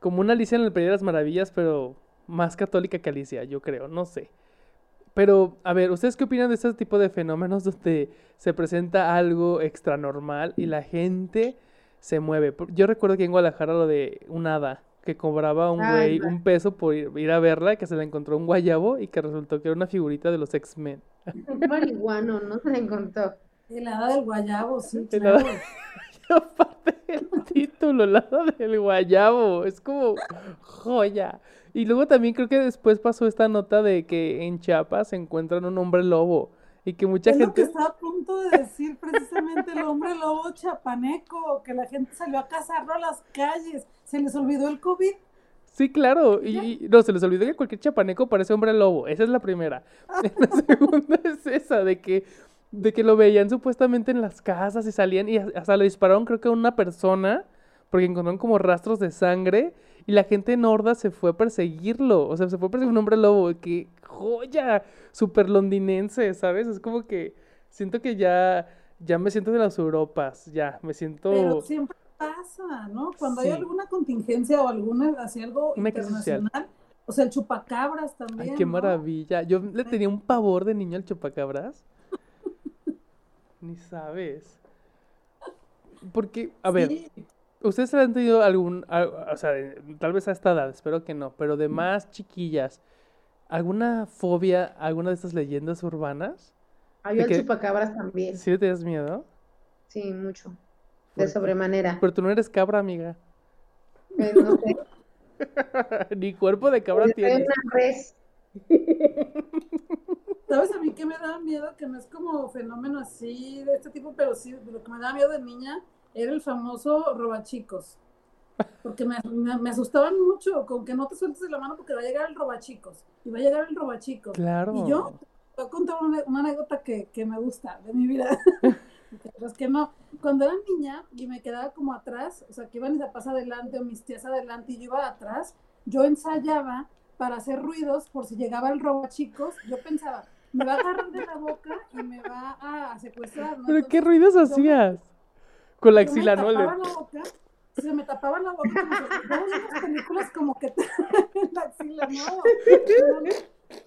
Speaker 1: como una Alicia en el País de las Maravillas, pero más católica que Alicia, yo creo, no sé. Pero, a ver, ¿ustedes qué opinan de este tipo de fenómenos donde se presenta algo extra normal y la gente se mueve? Yo recuerdo que en Guadalajara lo de un hada que cobraba un güey un peso por ir, a verla, que se le encontró un guayabo y que resultó que era una figurita de los X-Men. [laughs]
Speaker 2: Un marihuano, no se le encontró.
Speaker 3: El hada del guayabo, sí, claro. [laughs]
Speaker 1: Aparte el título, el hada del guayabo, es como joya. Y luego también creo que después pasó esta nota de que en Chiapas se encuentran un hombre lobo y que mucha
Speaker 3: es
Speaker 1: gente...
Speaker 3: Lo que estaba a punto de decir precisamente el hombre lobo chapaneco, que la gente salió a cazarlo a las calles, se les olvidó el COVID.
Speaker 1: Sí, claro, y, no, se les olvidó que cualquier chapaneco parece hombre lobo, esa es la primera. [laughs] [laughs] la segunda es esa, de que, de que lo veían supuestamente en las casas y salían y hasta le dispararon creo que a una persona porque encontraron como rastros de sangre y la gente en Horda se fue a perseguirlo. O sea, se fue a perseguir un hombre lobo. ¡Qué joya! Super londinense, ¿sabes? Es como que siento que ya, ya me siento de las Europas. Ya, me siento.
Speaker 3: Pero siempre pasa, ¿no? Cuando hay alguna contingencia o alguna, así algo internacional. O sea, el chupacabras también.
Speaker 1: Ay, qué maravilla. Yo le tenía un pavor de niño al chupacabras. [laughs] Ni sabes. Porque, a ver, ¿Ustedes han tenido algún, o sea, tal vez a esta edad, espero que no, pero de más chiquillas, alguna fobia, alguna de estas leyendas urbanas?
Speaker 2: Hay el chupacabras también.
Speaker 1: ¿Sí te das miedo?
Speaker 2: Sí, mucho. De sobremanera.
Speaker 1: Pero tú no eres cabra, amiga.
Speaker 2: Eh, no sé. [laughs]
Speaker 1: Ni cuerpo de cabra tienes. [laughs]
Speaker 3: ¿Sabes a mí qué me da miedo? Que no es como fenómeno así de este tipo, pero sí, lo que me da miedo de niña era el famoso robachicos. Porque me, me, asustaban mucho, con que no te sueltes de la mano porque va a llegar el robachicos. Y va a llegar el robachicos.
Speaker 1: Claro.
Speaker 3: Y yo te voy a contar una, anécdota que, que, me gusta de mi vida. [laughs] pues que no. Cuando era niña y me quedaba como atrás, o sea, que iban mis papás adelante o mis tías adelante y yo iba atrás, yo ensayaba para hacer ruidos por si llegaba el robachicos. Yo pensaba, me va a agarrar de la boca y me va a secuestrar.
Speaker 1: ¿Pero qué ruidos hacías? Con la axila, ¿no?
Speaker 3: La boca, se me tapaba la boca, como si, las películas como que [laughs] la axila, no.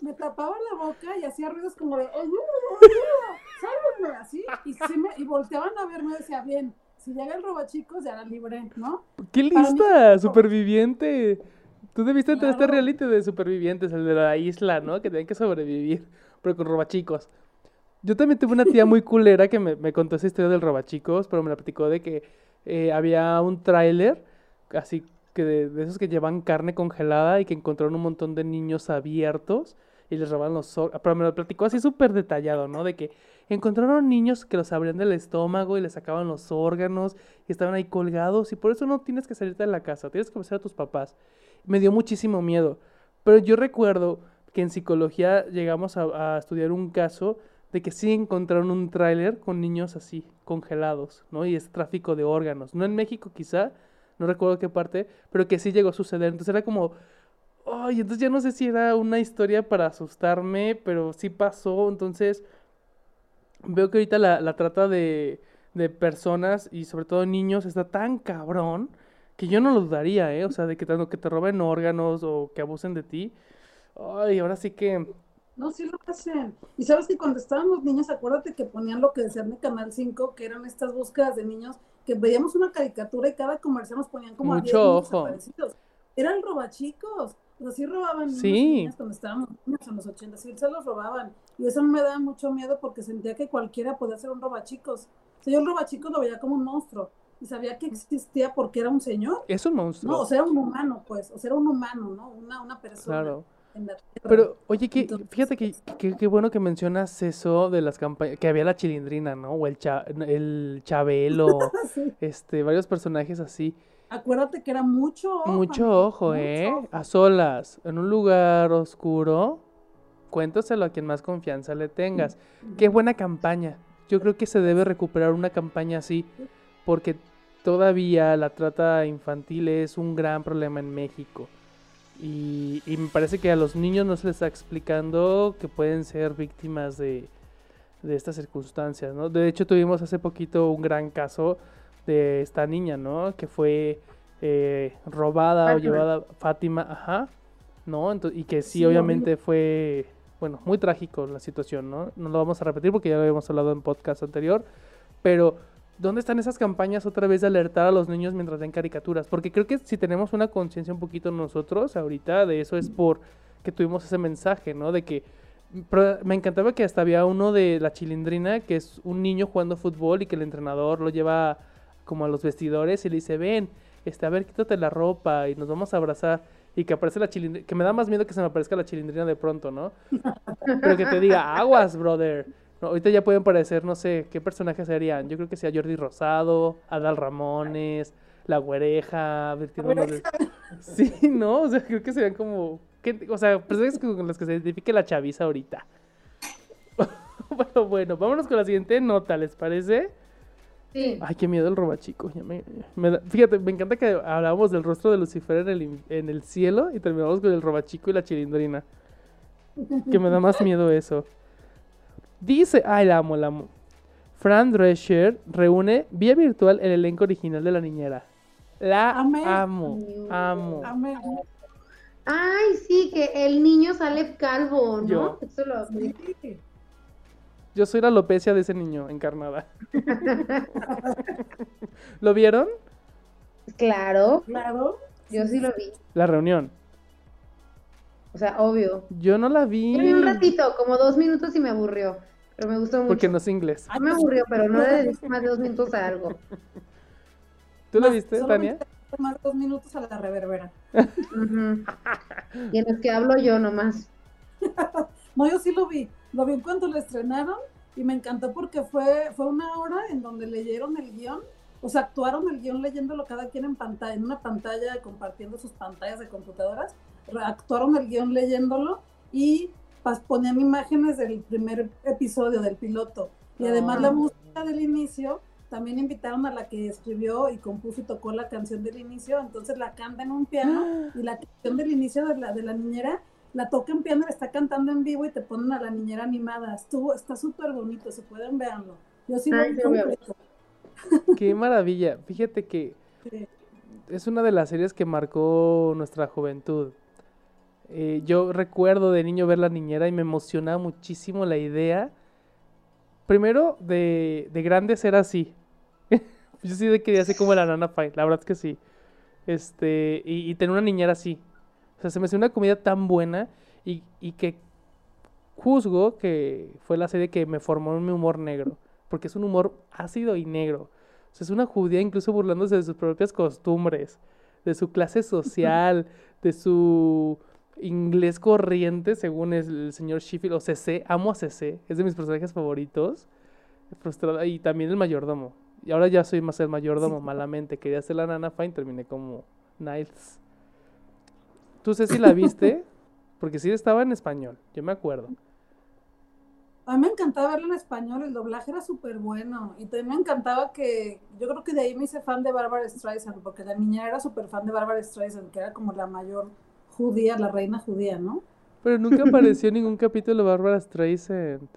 Speaker 3: Me tapaba la boca y hacía ruidos como de. Así, y, me, y volteaban a verme y decía, bien, si llega el robachicos ya la libré, ¿no?
Speaker 1: ¡Qué lista! ¡Superviviente! Tú debiste entrar a este reality de supervivientes, el de la isla, ¿no? Que tienen que sobrevivir, pero con robachicos. Yo también tuve una tía muy culera que me, contó esa historia del robachicos, pero me la platicó de que eh, había un tráiler, así que de, esos que llevan carne congelada y que encontraron un montón de niños abiertos y les robaban los órganos. Pero me lo platicó así súper detallado, ¿no? De que encontraron niños que los abrían del estómago y les sacaban los órganos y estaban ahí colgados y por eso no tienes que salirte de la casa, tienes que obedecer a tus papás. Me dio muchísimo miedo. Pero yo recuerdo que en psicología llegamos a, a estudiar un caso de que sí encontraron un tráiler con niños así, congelados, ¿no? Y es tráfico de órganos. No en México quizá, no recuerdo qué parte, pero que sí llegó a suceder. Entonces era como, ay, entonces ya no sé si era una historia para asustarme, pero sí pasó. Entonces veo que ahorita la, trata de, de personas y sobre todo niños está tan cabrón que yo no lo dudaría, ¿eh? O sea, de que, que te roben órganos o que abusen de ti. Ay, ahora sí que
Speaker 3: no, sí lo hacen. Y sabes que cuando estábamos niños, acuérdate que ponían lo que decían de Canal 5, que eran estas búsquedas de niños, que veíamos una caricatura y cada comercial nos ponían como
Speaker 1: Mucho a ojo.
Speaker 3: Eran robachicos. O sea, sí robaban sí. cuando estábamos niños en los 80, sí se los robaban. Y eso me daba mucho miedo porque sentía que cualquiera podía ser un robachicos. O sea, yo un robachicos lo veía como un monstruo. Y sabía que existía porque era un señor.
Speaker 1: Es un monstruo.
Speaker 3: No, o sea, era un humano, pues. O sea, era un humano, ¿no? Una, una persona. Claro.
Speaker 1: Pero, oye, que, fíjate que, qué bueno que mencionas eso de las campañas, que había la chilindrina, ¿no? O el, cha, el Chabelo, [laughs] este, varios personajes así.
Speaker 3: Acuérdate que era mucho
Speaker 1: ojo. Mucho ojo, ¿eh? A solas, en un lugar oscuro, cuéntaselo a quien más confianza le tengas. Qué buena campaña. Yo creo que se debe recuperar una campaña así, porque todavía la trata infantil es un gran problema en México. Y, me parece que a los niños no se les está explicando que pueden ser víctimas de, estas circunstancias, ¿no? De hecho, tuvimos hace poquito un gran caso de esta niña, ¿no? Que fue eh, robada o llevada Fátima, ajá, ¿no? y que sí, obviamente fue, bueno, muy trágico la situación, ¿no? No lo vamos a repetir porque ya lo habíamos hablado en podcast anterior, pero ¿dónde están esas campañas otra vez de alertar a los niños mientras ven caricaturas? Porque creo que si tenemos una conciencia un poquito nosotros ahorita de eso es por que tuvimos ese mensaje, ¿no? De que me encantaba que hasta había uno de la chilindrina que es un niño jugando fútbol y que el entrenador lo lleva como a los vestidores y le dice, ven, este, a ver, quítate la ropa y nos vamos a abrazar. Y que aparece la chilindrina, que me da más miedo que se me aparezca la chilindrina de pronto, ¿no? Pero que te diga, aguas, brother. Ahorita ya pueden parecer, no sé, ¿qué personajes serían? Yo creo que sea Jordi Rosado, Adal Ramones, La Güereja, de... [laughs] Sí, ¿no? O sea, creo que serían como... o sea, personajes con los que se identifique la chaviza ahorita. [laughs] bueno, bueno, vámonos con la siguiente nota, ¿les parece? Ay, qué miedo el robachico. fíjate, me encanta que hablábamos del rostro de Lucifer en el, en el cielo y terminamos con el robachico y la chilindrina. Que me da más miedo eso. Dice, ay, la amo, la amo. Fran Drescher reúne vía virtual el elenco original de La Niñera. La amo, amo.
Speaker 2: Ay, sí, que el niño sale calvo, ¿no? Eso lo...
Speaker 1: Yo soy la alopecia de ese niño encarnada. [laughs] ¿Lo vieron?
Speaker 2: Claro. Claro. Yo sí lo vi.
Speaker 1: La reunión.
Speaker 2: O sea, obvio.
Speaker 1: Yo no la vi.
Speaker 2: vi un ratito, como dos minutos y me aburrió. Pero me gustó mucho.
Speaker 1: Porque no es inglés.
Speaker 2: Mí me aburrió, pero no le dediqué más de dos minutos a algo.
Speaker 1: ¿Tú la viste, Tania?
Speaker 3: Más dos minutos a la reverbera.
Speaker 2: Y en los que hablo yo nomás. [laughs]
Speaker 3: no, yo sí lo vi. Lo vi cuando lo estrenaron y me encantó porque fue, fue una hora en donde leyeron el guion, o sea, actuaron el guion leyéndolo cada quien en pantalla, en una pantalla, compartiendo sus pantallas de computadoras, actuaron el guion leyéndolo y ponían imágenes del primer episodio, del piloto. Y además la ah. música del inicio, también invitaron a la que escribió y compuso y tocó la canción del inicio, entonces la canta en un piano [gasps] y la canción del inicio de la, de la niñera la toca en piano, la está cantando en vivo y te ponen a la niñera animada. Estuvo, está súper bonito, se pueden verlo. Yo sí lo [laughs]
Speaker 1: Qué maravilla. Fíjate que es una de las series que marcó nuestra juventud. Eh, yo recuerdo de niño ver la niñera y me emocionaba muchísimo la idea. Primero, de, de grande ser así. [laughs] yo sí quería ser como la Nana Fine, la verdad es que sí. Este, y, y tener una niñera así. O sea, se me hace una comida tan buena y, que juzgo que fue la serie que me formó en mi humor negro. Porque es un humor ácido y negro. O sea, es una judía incluso burlándose de sus propias costumbres, de su clase social, de su inglés corriente, según el señor Sheffield, o CC, amo a CC, es de mis personajes favoritos. Frustrada, y también el mayordomo. Y ahora ya soy más el mayordomo, malamente. Quería ser la nana fine, terminé como Niles. ¿Tú sé si la viste? [laughs] Porque sí estaba en español, yo me acuerdo.
Speaker 3: A mí me encantaba verlo en español, el doblaje era súper bueno. Y también me encantaba que, yo creo que de ahí me hice fan de Barbara Streisand, porque la niña era súper fan de Barbara Streisand, que era como la mayor judía, la reina judía, ¿no?
Speaker 1: Pero nunca apareció en ningún capítulo Barbara Streisand.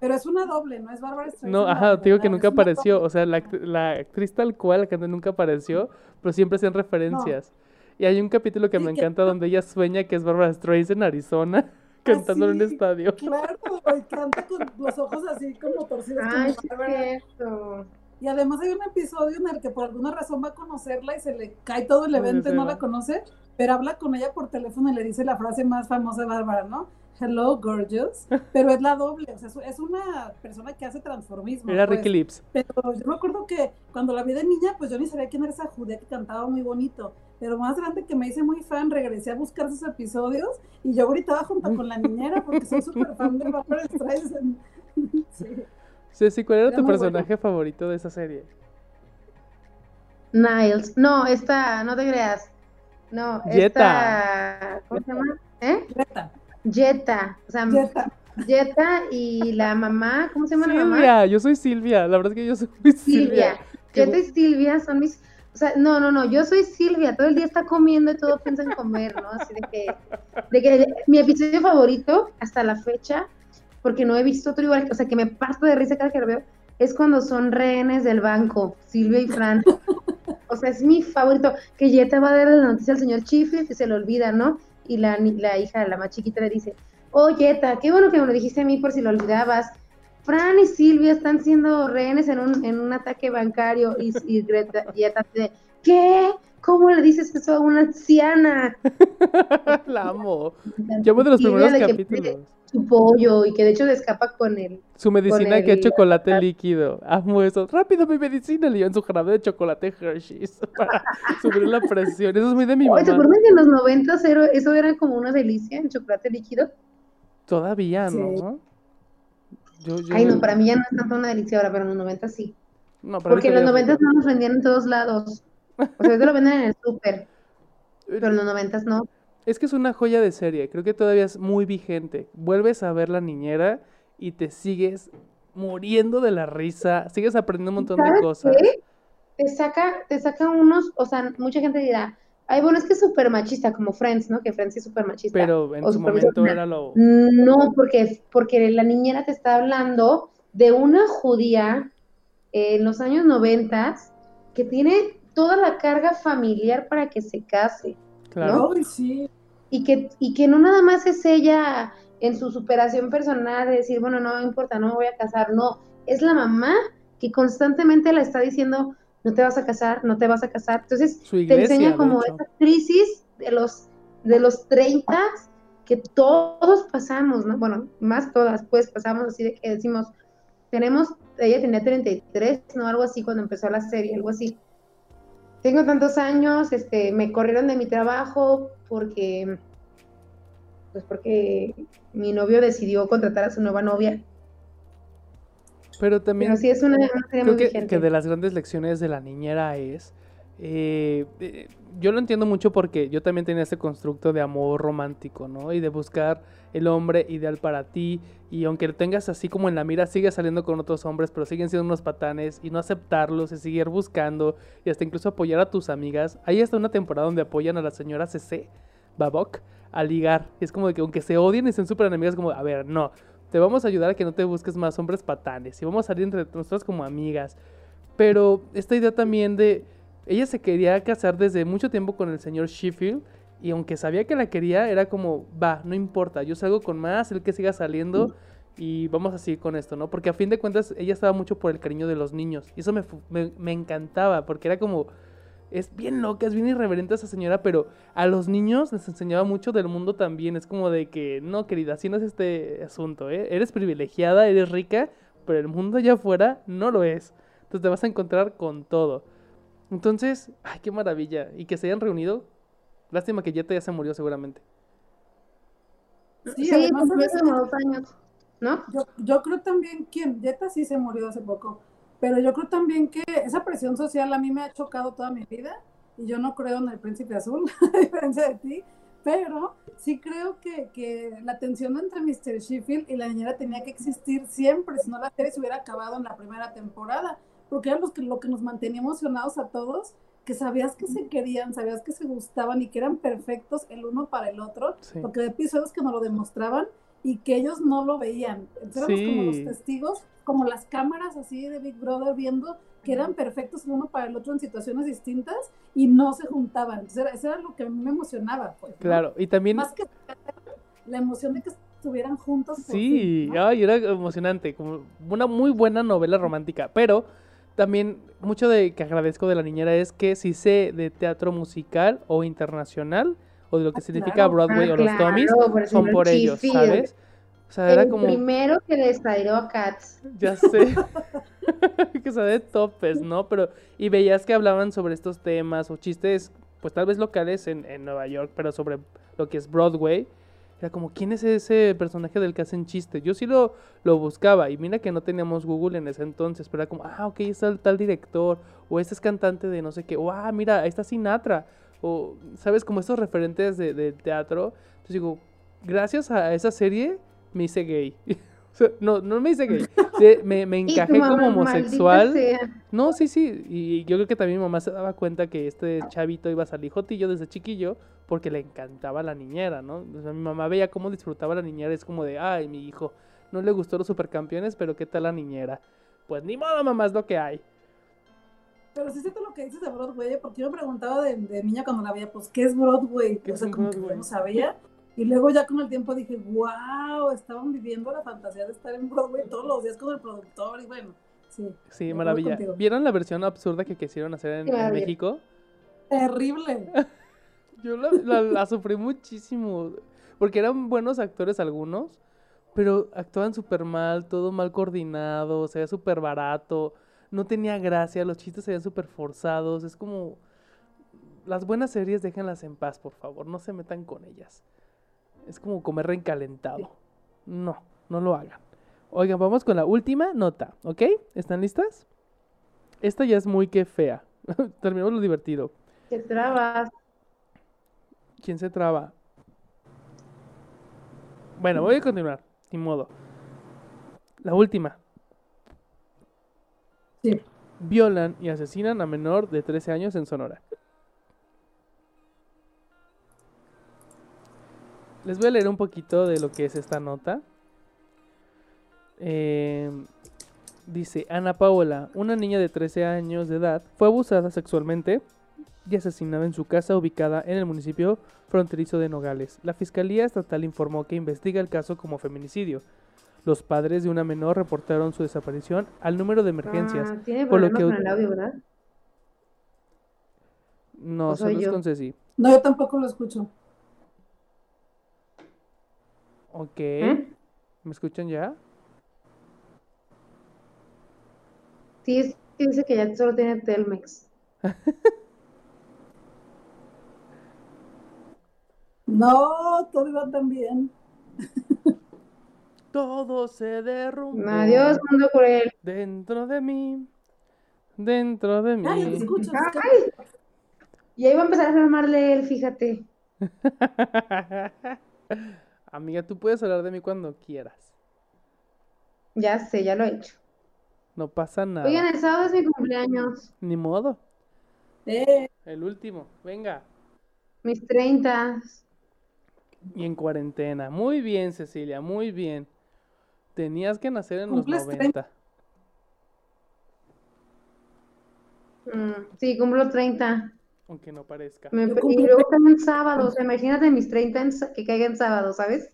Speaker 3: Pero es una doble, no es Barbara Streisand.
Speaker 1: No, ajá, te digo que nunca apareció. O sea, la, la, actriz tal cual, que nunca apareció, pero siempre hacían referencias. Y hay un capítulo que me encanta donde ella sueña que es Barbara Streisand en Arizona [laughs] cantando en un estadio.
Speaker 3: Claro, y canta con los ojos así como torcidos.
Speaker 2: Ay,
Speaker 3: Y además hay un episodio en el que por alguna razón va a conocerla y se le cae todo el evento y no la conoce, pero habla con ella por teléfono y le dice la frase más famosa de Bárbara, ¿no? Hello, gorgeous, pero es la doble, o sea, es una persona que hace transformismo.
Speaker 1: Era pues. Ricky Lips.
Speaker 3: Pero yo me acuerdo que cuando la vi de niña, pues yo ni sabía quién era esa judía que cantaba muy bonito, pero más grande que me hice muy fan, regresé a buscar sus episodios y yo gritaba junto con la niñera porque soy súper fan de Barbara Streisand. [laughs]
Speaker 1: sí. sí, ¿cuál era, tu personaje favorito de esa serie?
Speaker 2: Niles. No, esta, no te creas. No, esta. ¿Cómo se llama? ¿Eh? Jetta, o sea, Jetta. y la mamá, ¿cómo se llama
Speaker 1: la
Speaker 2: mamá?
Speaker 1: Silvia, yo soy Silvia, la verdad es que yo soy Silvia. Silvia.
Speaker 2: Jetta y Silvia son mis, o sea, no, no, no, yo soy Silvia, todo el día está comiendo y todo piensa en comer, ¿no? Así de que, de que mi episodio favorito hasta la fecha, porque no he visto otro igual, o sea, que me paso de risa cada que lo veo, es cuando son rehenes del banco, Silvia y Fran. O sea, es mi favorito, que Jetta va a dar la noticia al señor Chifle, que se le olvida, ¿no? Y la, la hija, la más chiquita, le dice, oh, Jetta, qué bueno que me lo dijiste a mí por si lo olvidabas. Fran y Silvia están siendo rehenes en un, en un ataque bancario y, y Greta, dice, ¿qué? ¿Cómo le dices eso a una anciana? [laughs]
Speaker 1: la amo. Yo de los primeros capítulos.
Speaker 2: Su pollo y que de hecho se escapa con él.
Speaker 1: Su medicina que es chocolate líquido. Amo eso. Rápido mi medicina, le en su jarabe de chocolate Hershey's [laughs] para subir la presión. Eso es muy de mi mamá.
Speaker 2: ¿Te acuerdas que en los 90 eso era como una delicia, el chocolate líquido?
Speaker 1: Todavía, ¿no?
Speaker 2: Ay, no, para mí ya no es tanto una delicia ahora, pero en los 90 sí. No, Porque en los 90 no nos vendían en todos lados. O sea, te lo venden en el súper. [laughs] Pero en los noventas no.
Speaker 1: Es que es una joya de serie. Creo que todavía es muy vigente. Vuelves a ver la niñera y te sigues muriendo de la risa. Sigues aprendiendo un montón de cosas.
Speaker 2: Te saca, te saca unos, o sea, mucha gente dirá, ay, bueno, es que es súper machista, como Friends, ¿no? Que Friends es súper machista.
Speaker 1: Pero en su momento era lo...
Speaker 2: No, porque, porque la niñera te está hablando de una judía en los años noventas que tiene toda la carga familiar para que se case. Claro. Sí. Y que, y que no nada más es ella en su superación personal de decir, bueno, no importa, no me voy a casar, no, es la mamá que constantemente la está diciendo, no te vas a casar, no te vas a casar. Entonces, te enseña como esa crisis de los, de los 30 que todos pasamos, ¿no? Bueno, más todas, pues pasamos así de que decimos, tenemos, ella tenía 33, ¿no? Algo así cuando empezó la serie, algo así tengo tantos años, este, me corrieron de mi trabajo porque, pues porque mi novio decidió contratar a su nueva novia.
Speaker 1: Pero también
Speaker 2: Pero sí es una,
Speaker 1: creo que, que, de las grandes lecciones de la niñera es eh, eh, yo lo entiendo mucho porque yo también tenía ese constructo de amor romántico, ¿no? Y de buscar el hombre ideal para ti. Y aunque lo tengas así como en la mira, sigues saliendo con otros hombres, pero siguen siendo unos patanes. Y no aceptarlos y seguir buscando. Y hasta incluso apoyar a tus amigas. Hay hasta una temporada donde apoyan a la señora CC, Babok, a ligar. Y es como de que aunque se odien y sean súper enemigas, como, a ver, no. Te vamos a ayudar a que no te busques más hombres patanes. Y vamos a salir entre nosotras como amigas. Pero esta idea también de ella se quería casar desde mucho tiempo con el señor Sheffield y aunque sabía que la quería, era como, va, no importa, yo salgo con más, el que siga saliendo y vamos a seguir con esto, ¿no? Porque a fin de cuentas ella estaba mucho por el cariño de los niños y eso me, me, encantaba porque era como, es bien loca, es bien irreverente esa señora, pero a los niños les enseñaba mucho del mundo también, es como de que, no, querida, así no es este asunto, ¿eh? Eres privilegiada, eres rica, pero el mundo allá afuera no lo es. Entonces te vas a encontrar con todo. Entonces, ay, qué maravilla. Y que se hayan reunido. Lástima que Jetta ya se murió seguramente.
Speaker 2: Sí, además hace dos años, ¿no?
Speaker 3: Yo, creo también que Jetta sí se murió hace poco. Pero yo creo también que esa presión social a mí me ha chocado toda mi vida. Y yo no creo en el príncipe azul, [laughs] a diferencia de ti. Pero sí creo que, que la tensión entre Mr. Sheffield y la niñera tenía que existir siempre, si no la serie se hubiera acabado en la primera temporada porque era que, lo que nos mantenía emocionados a todos, que sabías que se querían, sabías que se gustaban y que eran perfectos el uno para el otro, porque de episodios que nos lo demostraban y que ellos no lo veían. Entonces éramos como los testigos, como las cámaras así de Big Brother viendo que eran perfectos el uno para el otro en situaciones distintas y no se juntaban. Entonces eso era lo que a mí me emocionaba. Pues,
Speaker 1: claro, y también...
Speaker 3: Más que la emoción de que estuvieran juntos.
Speaker 1: Sí, ay, era emocionante, como una muy buena novela romántica, pero también mucho de que agradezco de la niñera es que si sé de teatro musical o internacional o de lo que ah, significa Broadway o los ah, Tommys son por ellos, ¿sabes?
Speaker 2: O sea, era como primero que les a Cats.
Speaker 1: Ya sé. [laughs] que se de topes, ¿no? Pero y veías que hablaban sobre estos temas o chistes pues tal vez locales en, en Nueva York, pero sobre lo que es Broadway era como, ¿quién es ese personaje del que hacen chiste? Yo sí lo, lo buscaba y mira que no teníamos Google en ese entonces, pero era como, ah, ok, es el tal director, o este es cantante de no sé qué, o ah, mira, ahí está Sinatra, o, ¿sabes? Como estos referentes de, de teatro. Entonces digo, gracias a esa serie me hice gay. [laughs] no, no me hice gay. [laughs] Me, me encajé como homosexual. No, sí, sí. Y yo creo que también mi mamá se daba cuenta que este chavito iba a salir jotillo desde chiquillo porque le encantaba la niñera, ¿no? O sea, mi mamá veía cómo disfrutaba la niñera. Es como de, ay, mi hijo, no le gustó los supercampeones, pero ¿qué tal la niñera? Pues ni modo, mamá, es lo que hay.
Speaker 3: Pero sí siento lo que dices de Broadway, porque yo me preguntaba de, de niña cuando la veía, pues, ¿qué es Broadway?
Speaker 1: ¿Qué
Speaker 3: o
Speaker 1: es
Speaker 3: sea, como que no sabía. Y luego ya con el tiempo dije, wow, estaban viviendo la fantasía de estar en Broadway todos los días con el productor y bueno, sí.
Speaker 1: Sí, maravilla.
Speaker 3: contigo.
Speaker 1: ¿Vieron la versión absurda que quisieron hacer en. México?
Speaker 3: Terrible. [laughs]
Speaker 1: Yo la, la- la sufrí muchísimo. Porque eran buenos actores algunos, pero actuaban súper mal, todo mal coordinado, se veía súper barato, no tenía gracia, los chistes se veían súper forzados. Es como. Las buenas series déjenlas en paz, por favor, no se metan con ellas. Es como comer recalentado. No, no lo hagan. Oigan, vamos con la última nota, ¿ok? ¿Están listas? Esta ya es muy que fea. [laughs] Terminamos lo divertido.
Speaker 2: Te trabas.
Speaker 1: ¿Quién se traba? Bueno, voy a continuar. Ni modo. La última.
Speaker 3: Sí.
Speaker 1: Violan y asesinan a menor de 13 años en Sonora. Les voy a leer un poquito de lo que es esta nota. Eh, dice, Ana Paola, una niña de 13 años de edad, fue abusada sexualmente y asesinada en su casa ubicada en el municipio fronterizo de Nogales. La Fiscalía Estatal informó que investiga el caso como feminicidio. Los padres de una menor reportaron su desaparición al número de emergencias.
Speaker 2: Ah, tiene
Speaker 1: por lo que-
Speaker 2: con el audio, ¿verdad?
Speaker 1: No,
Speaker 2: ¿O soy
Speaker 1: solo es
Speaker 2: yo?
Speaker 1: con Ceci.
Speaker 3: No, yo tampoco lo escucho.
Speaker 1: Ok.
Speaker 2: ¿Eh?
Speaker 1: ¿Me escuchan ya?
Speaker 2: Sí, es que dice que ya solo tiene Telmex. [laughs]
Speaker 3: No, todo iba tan bien. [laughs]
Speaker 1: Todo se derrumbó.
Speaker 2: Adiós, mundo cruel.
Speaker 1: Dentro de mí. Dentro de mí.
Speaker 3: Ay, escucho.
Speaker 2: Ay. Y ahí va a empezar a armarle él, fíjate. [laughs]
Speaker 1: Amiga, tú puedes hablar de mí cuando quieras.
Speaker 2: Ya sé, ya lo he hecho.
Speaker 1: No pasa nada.
Speaker 2: Oigan, el sábado es mi cumpleaños.
Speaker 1: Ni modo.
Speaker 3: Eh,
Speaker 1: El último. Venga.
Speaker 2: Mis 30.
Speaker 1: Y en cuarentena. Muy bien, Cecilia. Muy bien. Tenías que nacer en los
Speaker 3: ¿Cumples
Speaker 1: 90.
Speaker 2: Mm, sí, cumplo 30.
Speaker 1: Aunque no parezca.
Speaker 2: Me-
Speaker 3: Yo
Speaker 2: y luego también sábado. O sea, imagínate mis 30 en sa- que caigan sábado, ¿sabes?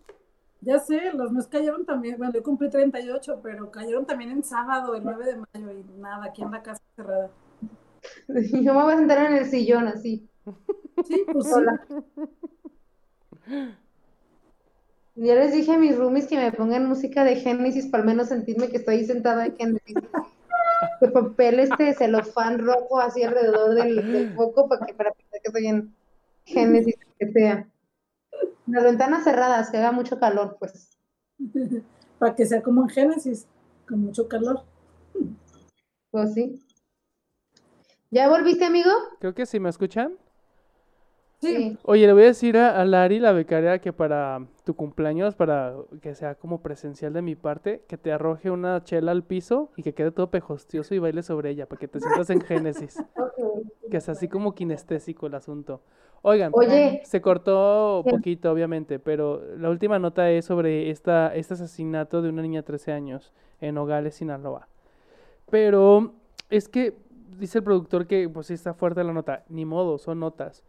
Speaker 3: ya sé, los míos cayeron también. Bueno, yo cumplí 38, pero cayeron también en sábado, el 9 de mayo, y nada, aquí en la casa cerrada. [laughs]
Speaker 2: Yo me voy a sentar en el sillón así.
Speaker 3: Sí, pues sí.
Speaker 2: Hola. Ya les dije a mis roomies que me pongan música de Génesis para al menos sentirme que estoy sentada en Génesis. De papel este celofán rojo así alrededor del, del foco para que para pensar que estoy en Génesis, que sea. Las ventanas cerradas, que haga mucho calor, pues.
Speaker 3: Para que sea como en Génesis, con mucho calor.
Speaker 2: Pues sí. ¿Ya volviste, amigo?
Speaker 1: Creo que sí me escuchan.
Speaker 3: Sí,
Speaker 1: Oye, le voy a decir a, a Lari, la becaria, que para tu cumpleaños, para que sea como presencial de mi parte, que te arroje una chela al piso y que quede todo pejostioso y baile sobre ella, para que te sientas en Génesis. [laughs] Que sea así como kinestésico el asunto. Oigan,
Speaker 2: Oye.
Speaker 1: se cortó
Speaker 2: ¿Qué?
Speaker 1: poquito, obviamente, pero la última nota es sobre esta, este asesinato de una niña de 13 años en Nogales, Sinaloa. Pero es que dice el productor que pues sí está fuerte la nota, ni modo, son notas.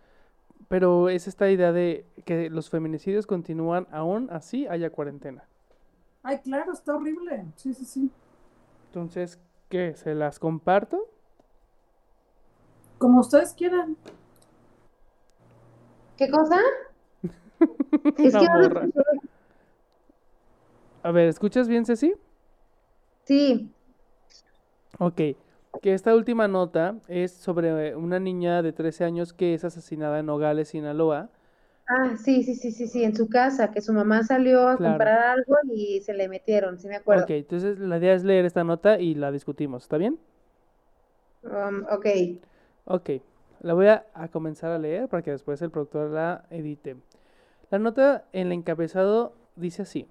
Speaker 1: Pero es esta idea de que los feminicidios continúan aún así haya cuarentena.
Speaker 3: Ay, claro, está horrible. Sí, sí, sí.
Speaker 1: Entonces, ¿qué? ¿Se las comparto?
Speaker 3: Como ustedes quieran.
Speaker 2: ¿Qué cosa? [laughs] Es que ahora-
Speaker 1: morra. A ver, ¿escuchas bien, Ceci?
Speaker 2: Sí,
Speaker 1: Ok, que esta última nota es sobre una niña de 13 años que es asesinada en Nogales, Sinaloa.
Speaker 2: ah, sí, sí, sí, sí, sí, en su casa, que su mamá salió a
Speaker 1: Claro.
Speaker 2: comprar algo y se le metieron, sí me acuerdo.
Speaker 1: Ok, entonces la idea es leer esta nota y la discutimos, ¿está bien?
Speaker 2: Um, ok.
Speaker 1: Ok, la voy a, a comenzar a leer para que después el productor la edite. La nota en el encabezado dice así.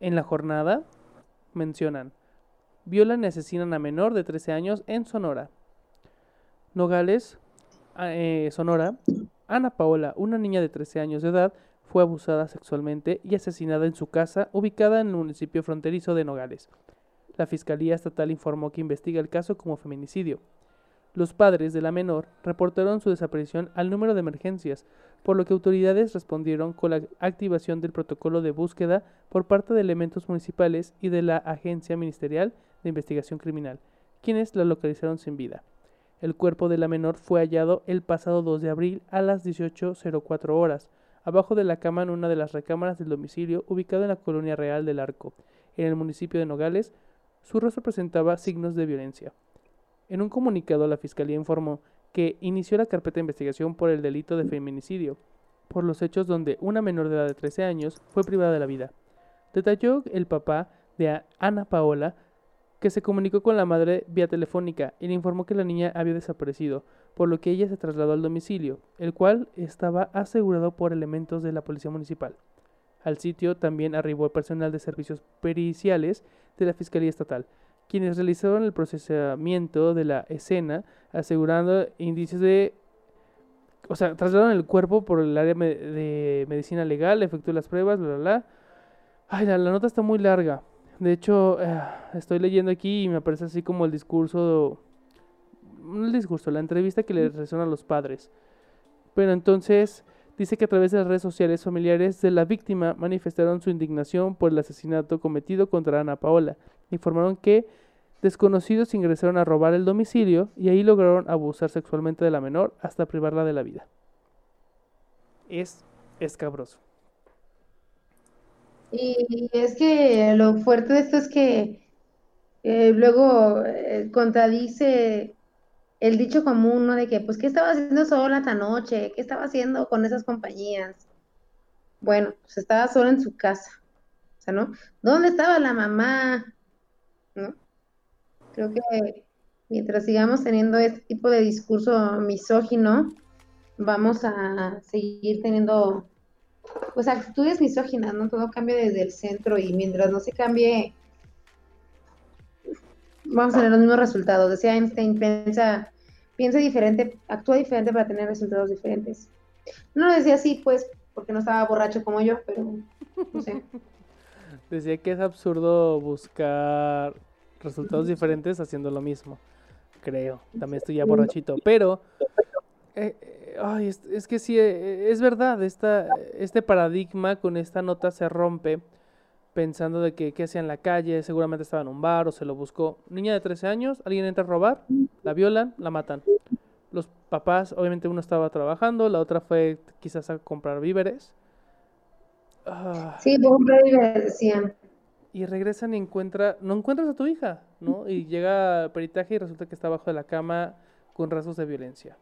Speaker 1: En la jornada mencionan, violan y asesinan a menor de 13 años en Sonora. Nogales, a- eh, Sonora, Ana Paola, una niña de 13 años de edad, fue abusada sexualmente y asesinada en su casa ubicada en el municipio fronterizo de Nogales. la Fiscalía Estatal informó que investiga el caso como feminicidio. Los padres de la menor reportaron su desaparición al número de emergencias, por lo que autoridades respondieron con la activación del protocolo de búsqueda por parte de elementos municipales y de la Agencia Ministerial de Investigación Criminal, quienes la localizaron sin vida. El cuerpo de la menor fue hallado el pasado 2 de abril a las 18.04 horas, abajo de la cama en una de las recámaras del domicilio ubicado en la colonia real del Arco, en el municipio de Nogales. Su rostro presentaba signos de violencia. En un comunicado, la Fiscalía informó que inició la carpeta de investigación por el delito de feminicidio, por los hechos donde una menor de edad de 13 años fue privada de la vida. Detalló el papá de Ana Paola que se comunicó con la madre vía telefónica y le informó que la niña había desaparecido, por lo que ella se trasladó al domicilio, el cual estaba asegurado por elementos de la policía municipal. Al sitio también arribó el personal de servicios periciales de la Fiscalía Estatal, quienes realizaron el procesamiento de la escena, asegurando indicios de... O sea, trasladaron el cuerpo por el área de medicina legal, efectuó las pruebas, bla, bla, bla. Ay, la, nota está muy larga. De hecho, eh, estoy leyendo aquí y me aparece así como el discurso... No el discurso, la entrevista que le resuena a los padres. Pero entonces dice que a través de las redes sociales familiares de la víctima manifestaron su indignación por el asesinato cometido contra Ana Paola informaron que desconocidos ingresaron a robar el domicilio y ahí lograron abusar sexualmente de la menor hasta privarla de la vida. Es escabroso.
Speaker 2: Y es que lo fuerte de esto es que eh, luego eh, contradice el dicho común, ¿no? De que, pues, ¿qué estaba haciendo sola esta noche? ¿Qué estaba haciendo con esas compañías? Bueno, pues estaba sola en su casa. O sea, ¿no? ¿Dónde estaba la mamá? Creo que mientras sigamos teniendo este tipo de discurso misógino, vamos a seguir teniendo pues actitudes misóginas, ¿no? Todo cambia desde el centro y mientras no se cambie, vamos a tener los mismos resultados. Decía Einstein, piensa, piensa diferente, actúa diferente para tener resultados diferentes. No lo decía así, pues, porque no estaba borracho como yo, pero no sé. [laughs]
Speaker 1: Decía que es absurdo buscar resultados diferentes haciendo lo mismo. Creo. También estoy ya borrachito. Pero, eh, ay, es, que sí, eh, es verdad. Esta, este paradigma con esta nota se rompe pensando de que qué hacía en la calle, seguramente estaba en un bar o se lo buscó. Niña de 13 años, alguien entra a robar, la violan, la matan. Los papás, obviamente uno estaba trabajando, la otra fue quizás a comprar víveres.
Speaker 2: Ah. Sí, comprar víveres, decían
Speaker 1: y regresan y encuentra, no encuentras a tu hija, ¿no? Y llega peritaje y resulta que está abajo de la cama con rasgos de violencia,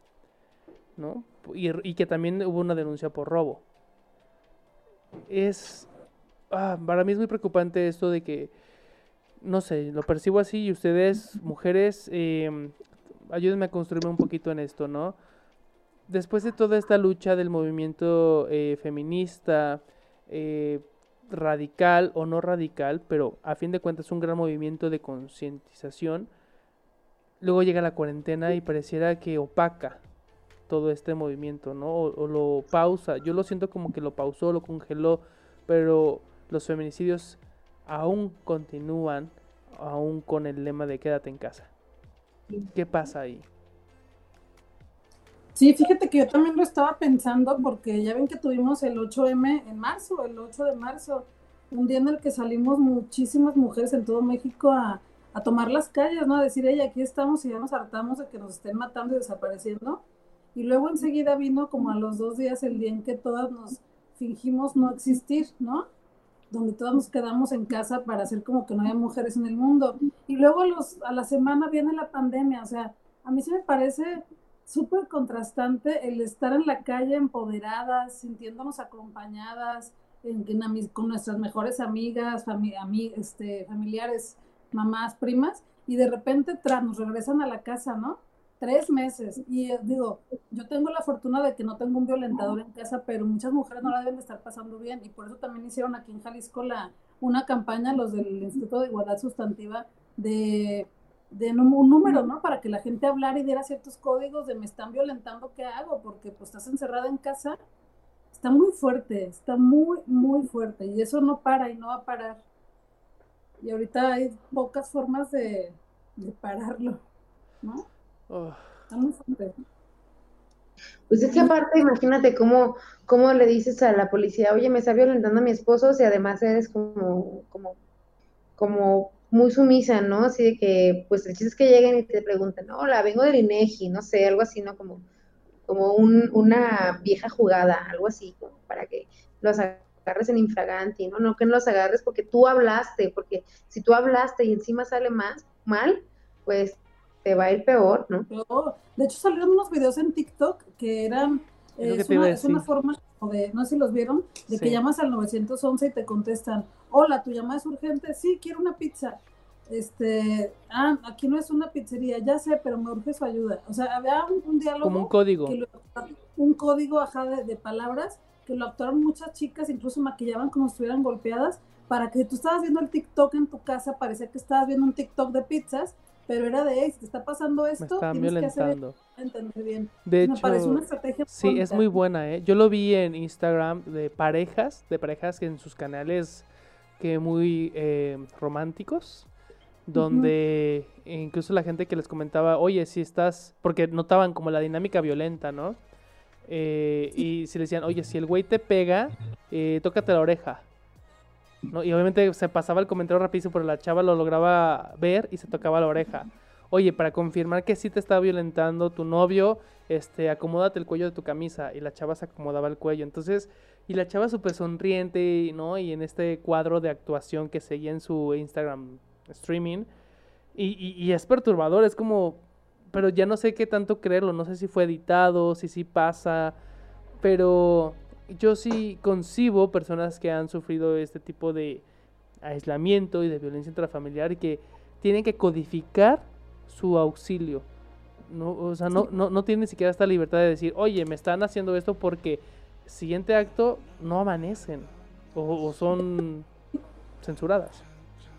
Speaker 1: ¿no? Y, que también hubo una denuncia por robo. Es, ah, para mí es muy preocupante esto de que, no sé, lo percibo así y ustedes, mujeres, eh, ayúdenme a construirme un poquito en esto, ¿no? Después de toda esta lucha del movimiento eh, feminista, eh, radical o no radical, pero a fin de cuentas un gran movimiento de concientización. Luego llega la cuarentena y pareciera que opaca todo este movimiento, ¿no? O, lo pausa. Yo lo siento como que lo pausó, lo congeló, pero los feminicidios aún continúan, aún con el lema de quédate en casa. ¿Qué pasa ahí?
Speaker 3: Sí, fíjate que yo también lo estaba pensando porque ya ven que tuvimos el 8M en marzo, el 8 de marzo, un día en el que salimos muchísimas mujeres en todo México a, tomar las calles, ¿no? A decir, ella aquí estamos y ya nos hartamos de que nos estén matando y desapareciendo. Y luego enseguida vino como a los dos días el día en que todas nos fingimos no existir, ¿no? Donde todas nos quedamos en casa para hacer como que no había mujeres en el mundo. Y luego los, a la semana viene la pandemia, o sea, a mí sí me parece súper contrastante el estar en la calle empoderadas, sintiéndonos acompañadas en, con nuestras mejores amigas, este, familiares, mamás, primas, y de repente tras, nos regresan a la casa, ¿no? Tres meses. Y eh, digo, yo tengo la fortuna de que no tengo un violentador en casa, pero muchas mujeres no la deben de estar pasando bien. Y por eso también hicieron aquí en Jalisco la, una campaña, los del Instituto de Igualdad Sustantiva, de de un número, ¿no? Para que la gente hablara y diera ciertos códigos de me están violentando, ¿qué hago? Porque pues estás encerrada en casa. Está muy fuerte, está muy, muy fuerte y eso no para y no va a parar. y ahorita hay pocas formas de, pararlo, ¿no?
Speaker 2: Pues es que aparte, imagínate cómo, cómo le dices a la policía, oye, me está violentando a mi esposo, y además eres como, como, como muy sumisa, ¿no? Así de que, pues el chiste es que lleguen y te preguntan, hola, vengo del INEGI, no sé, algo así, ¿no? Como, como un, una vieja jugada, algo así, como para que los agarres en infraganti, ¿no? No que no los agarres porque tú hablaste, porque si tú hablaste y encima sale más mal, pues te va a ir peor, ¿no?
Speaker 3: De hecho salieron unos videos en TikTok que eran, es, una, forma de, no sé si los vieron, de que llamas al 911 y te contestan, hola, tu llamada es urgente, sí, quiero una pizza. Este, ah, aquí no es una pizzería, ya sé, pero me urge su ayuda. O sea, había un, diálogo.
Speaker 1: Como un código.
Speaker 3: un código, ajá, de, de palabras que lo actuaron muchas chicas, incluso maquillaban como si estuvieran golpeadas, para que tú estabas viendo el TikTok en tu casa, parecía que estabas viendo un TikTok de pizzas, pero era de, te está pasando esto,
Speaker 1: Me tienes que hacer
Speaker 3: entender bien.
Speaker 1: De hecho, parece una estrategia Sí, es muy buena, ¿eh? Yo lo vi en Instagram de parejas, de parejas que en sus canales que muy eh, románticos, donde incluso la gente que les comentaba, oye, si estás, porque notaban como la dinámica violenta, ¿no? Eh, y si le decían, oye, si el güey te pega, eh, tócate la oreja. Y obviamente se pasaba el comentario rapidísimo, pero la chava lo lograba ver y se tocaba la oreja. Oye, para confirmar que sí te está violentando tu novio, este, acomódate el cuello de tu camisa. Y la chava se acomodaba el cuello. Entonces, y la chava súper sonriente, ¿no? Y en este cuadro de actuación que seguía en su Instagram streaming. Y, y es perturbador, es como, pero ya no sé qué tanto creerlo, no sé si fue editado, si sí pasa, pero yo sí concibo personas que han sufrido este tipo de aislamiento y de violencia intrafamiliar y que tienen que codificar su auxilio. No, o sea, no, no, no tienen ni siquiera esta libertad de decir, oye, me están haciendo esto porque siguiente acto no amanecen o, o son censuradas.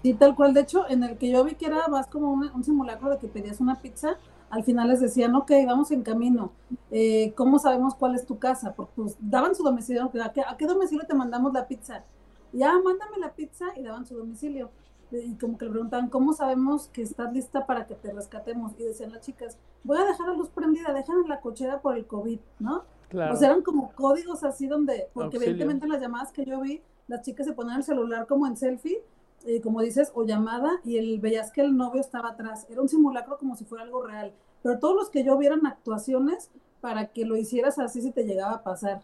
Speaker 3: Sí, tal cual. De hecho, en el que yo vi que era más como un simulacro de que pedías una pizza, al final les decían, ok, vamos en camino, eh, ¿cómo sabemos cuál es tu casa? Porque pues daban su domicilio, ¿a qué, ¿a qué domicilio te mandamos la pizza? Ya, mándame la pizza y daban su domicilio. Y como que le preguntaban, ¿cómo sabemos que estás lista para que te rescatemos? Y decían las chicas, voy a dejar la luz prendida, dejan la cochera por el COVID, ¿no? Claro. O sea, eran como códigos así donde, porque evidentemente en las llamadas que yo vi, las chicas se ponían el celular como en selfie eh, como dices, o llamada, y el, veías que el novio estaba atrás. Era un simulacro como si fuera algo real. Pero todos los que yo vieran actuaciones para que lo hicieras así si te llegaba a pasar.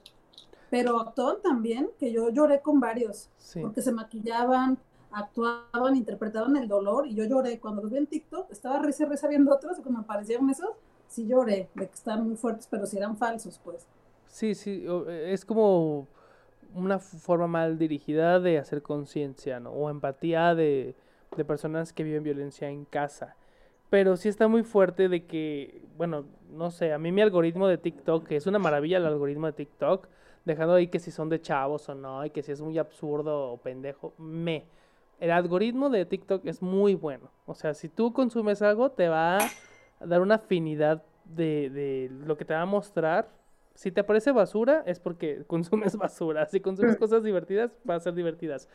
Speaker 3: Pero actuaban también, que yo lloré con varios, porque se maquillaban, actuaban, interpretaban el dolor, y yo lloré. Cuando los vi en TikTok, estaba risa, risa viendo otros, y cuando aparecieron esos, sí lloré, de que estaban muy fuertes, pero si eran falsos, pues.
Speaker 1: Sí, sí, es como una forma mal dirigida de hacer conciencia, ¿no? O empatía de, de, personas que viven violencia en casa. Pero sí está muy fuerte de que, bueno, no sé, a mí mi algoritmo de TikTok, que es una maravilla el algoritmo de TikTok, dejando ahí que si son de chavos o no, y que si es muy absurdo o pendejo, me. El algoritmo de TikTok es muy bueno. O sea, si tú consumes algo, te va a dar una afinidad de, de lo que te va a mostrar si te aparece basura, es porque [laughs] consumes basura. Si consumes cosas divertidas, van a ser divertidas.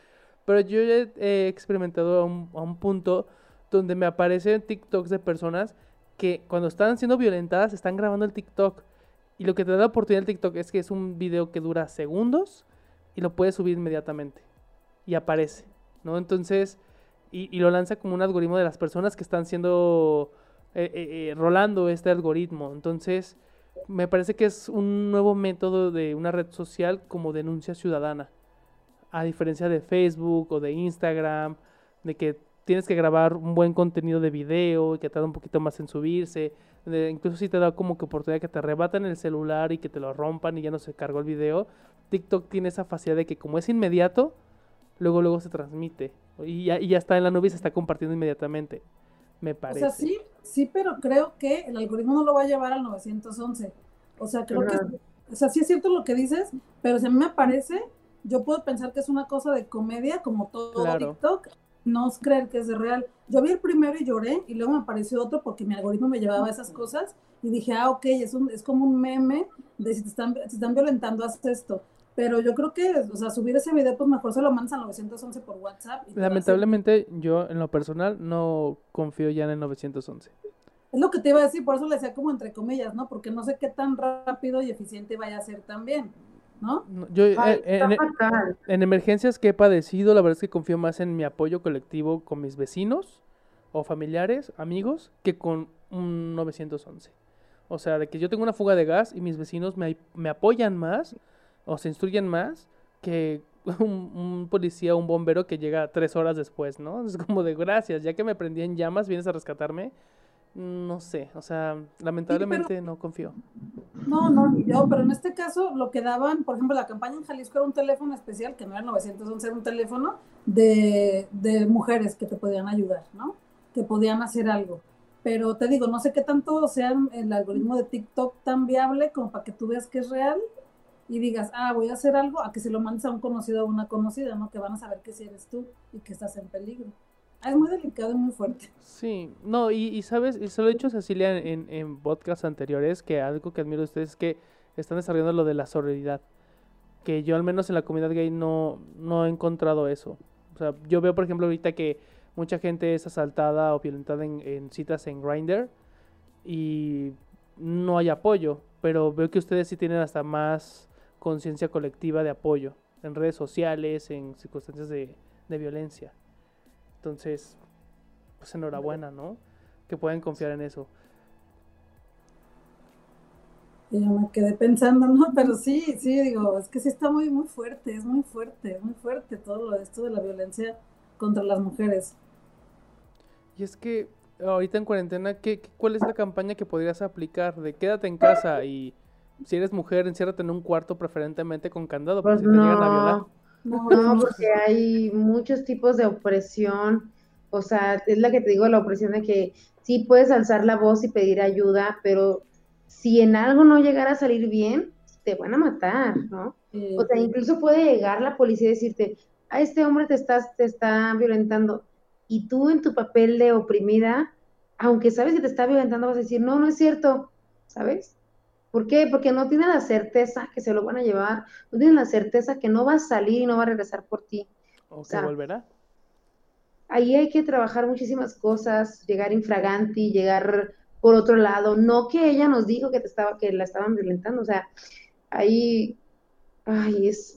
Speaker 1: Pero yo he experimentado a un, punto donde me aparecen TikToks de personas que cuando están siendo violentadas están grabando el TikTok. Y lo que te da la oportunidad el TikTok es que es un video que dura segundos y lo puedes subir inmediatamente. Y aparece, ¿no? Entonces, y, lo lanza como un algoritmo de las personas que están siendo, eh, eh, eh, rolando este algoritmo. Entonces, me parece que es un nuevo método de una red social como denuncia ciudadana. A diferencia de Facebook o de Instagram, de que tienes que grabar un buen contenido de video y que tarda un poquito más en subirse. incluso si te da como que oportunidad que te arrebatan el celular y que te lo rompan y ya no se cargó el video. TikTok tiene esa facilidad de que como es inmediato, luego luego se transmite. Y ya, y ya está en la nube y se está compartiendo inmediatamente me parece.
Speaker 3: O sea, sí, sí, pero creo que el algoritmo no lo va a llevar al 911. O sea, creo que, o sea, sí es cierto lo que dices, pero si a mí me parece, yo puedo pensar que es una cosa de comedia, como todo TikTok, no es creer que es de real. Yo vi el primero y lloré, y luego me apareció otro porque mi algoritmo me llevaba esas cosas, y dije, ah, ok, es, un, es como un meme de si te están, si están violentando, haz esto. Pero yo creo que, o sea, subir ese video, pues mejor se lo mandas al 911 por WhatsApp.
Speaker 1: Lamentablemente, yo en lo personal no confío ya en el 911.
Speaker 3: Es lo que te iba a decir, por eso le decía como entre comillas, ¿no? Porque no sé qué tan rápido y eficiente vaya a ser también, ¿no?
Speaker 1: Yo eh, en, en, emergencias que he padecido, la verdad es que confío más en mi apoyo colectivo con mis vecinos o familiares, amigos, que con un 911. O sea, de que yo tengo una fuga de gas y mis vecinos me, me apoyan más o se instruyen más que [laughs] un, un, policía un bombero que llega tres horas después, ¿no? [laughs] Es como de gracias, ya que me prendí en llamas, vienes a rescatarme. No sé, o sea, lamentablemente no confío.
Speaker 3: No, no, yo, pero en este caso lo que daban, por ejemplo, la campaña en Jalisco era un teléfono especial, que no era 911, era un teléfono de, de mujeres que te podían ayudar, ¿no? Que podían hacer algo. Pero te digo, no sé qué tanto sea el algoritmo de TikTok tan viable como para que tú veas que es real y digas, ah, voy a hacer algo, a que se lo mandes a un conocido o una conocida, ¿no? Que van a saber que si eres tú y que estás en peligro. Ah, es muy delicado y muy fuerte.
Speaker 1: Sí, no, y, y sabes, y se lo he dicho Cecilia en, en podcasts anteriores, que algo que admiro de ustedes es que están desarrollando lo de la sororidad. Que yo al menos en la comunidad gay no, no he encontrado eso. O sea, yo veo, por ejemplo, ahorita que mucha gente es asaltada o violentada en, en citas en Grindr y no hay apoyo. Pero veo que ustedes sí tienen hasta más conciencia colectiva de apoyo en redes sociales, en circunstancias de, violencia. Entonces, pues enhorabuena, ¿no? Que pueden confiar en eso.
Speaker 3: Y yo me quedé pensando, ¿no? [laughs] Pero sí, sí, digo, es que sí está muy, muy fuerte, es muy fuerte, es muy fuerte todo esto de la violencia contra las mujeres.
Speaker 1: Y es que ahorita en cuarentena, ¿qué, ¿cuál es la campaña que podrías aplicar de quédate en casa y si eres mujer, enciérrate en un cuarto preferentemente con candado,
Speaker 2: pues si te llegan a violar. No, porque hay muchos tipos de opresión. O sea, es la que te digo, la opresión de que sí puedes alzar la voz y pedir ayuda, pero si en algo no llegara a salir bien, te van a matar, ¿no? O sea, incluso puede llegar la policía y decirte, a este hombre te, estás, te está violentando. Y tú en tu papel de oprimida, aunque sabes que te está violentando, vas a decir, no, no es cierto, ¿sabes? ¿Por qué? Porque no tienen la certeza que se lo van a llevar, no tienen la certeza que no va a salir y no va a regresar por ti.
Speaker 1: ¿O, se volverá?
Speaker 2: Ahí hay que trabajar muchísimas cosas, llegar infraganti, llegar por otro lado, no que ella nos dijo que te estaba, que la estaban violentando, o sea, ahí, ay, es,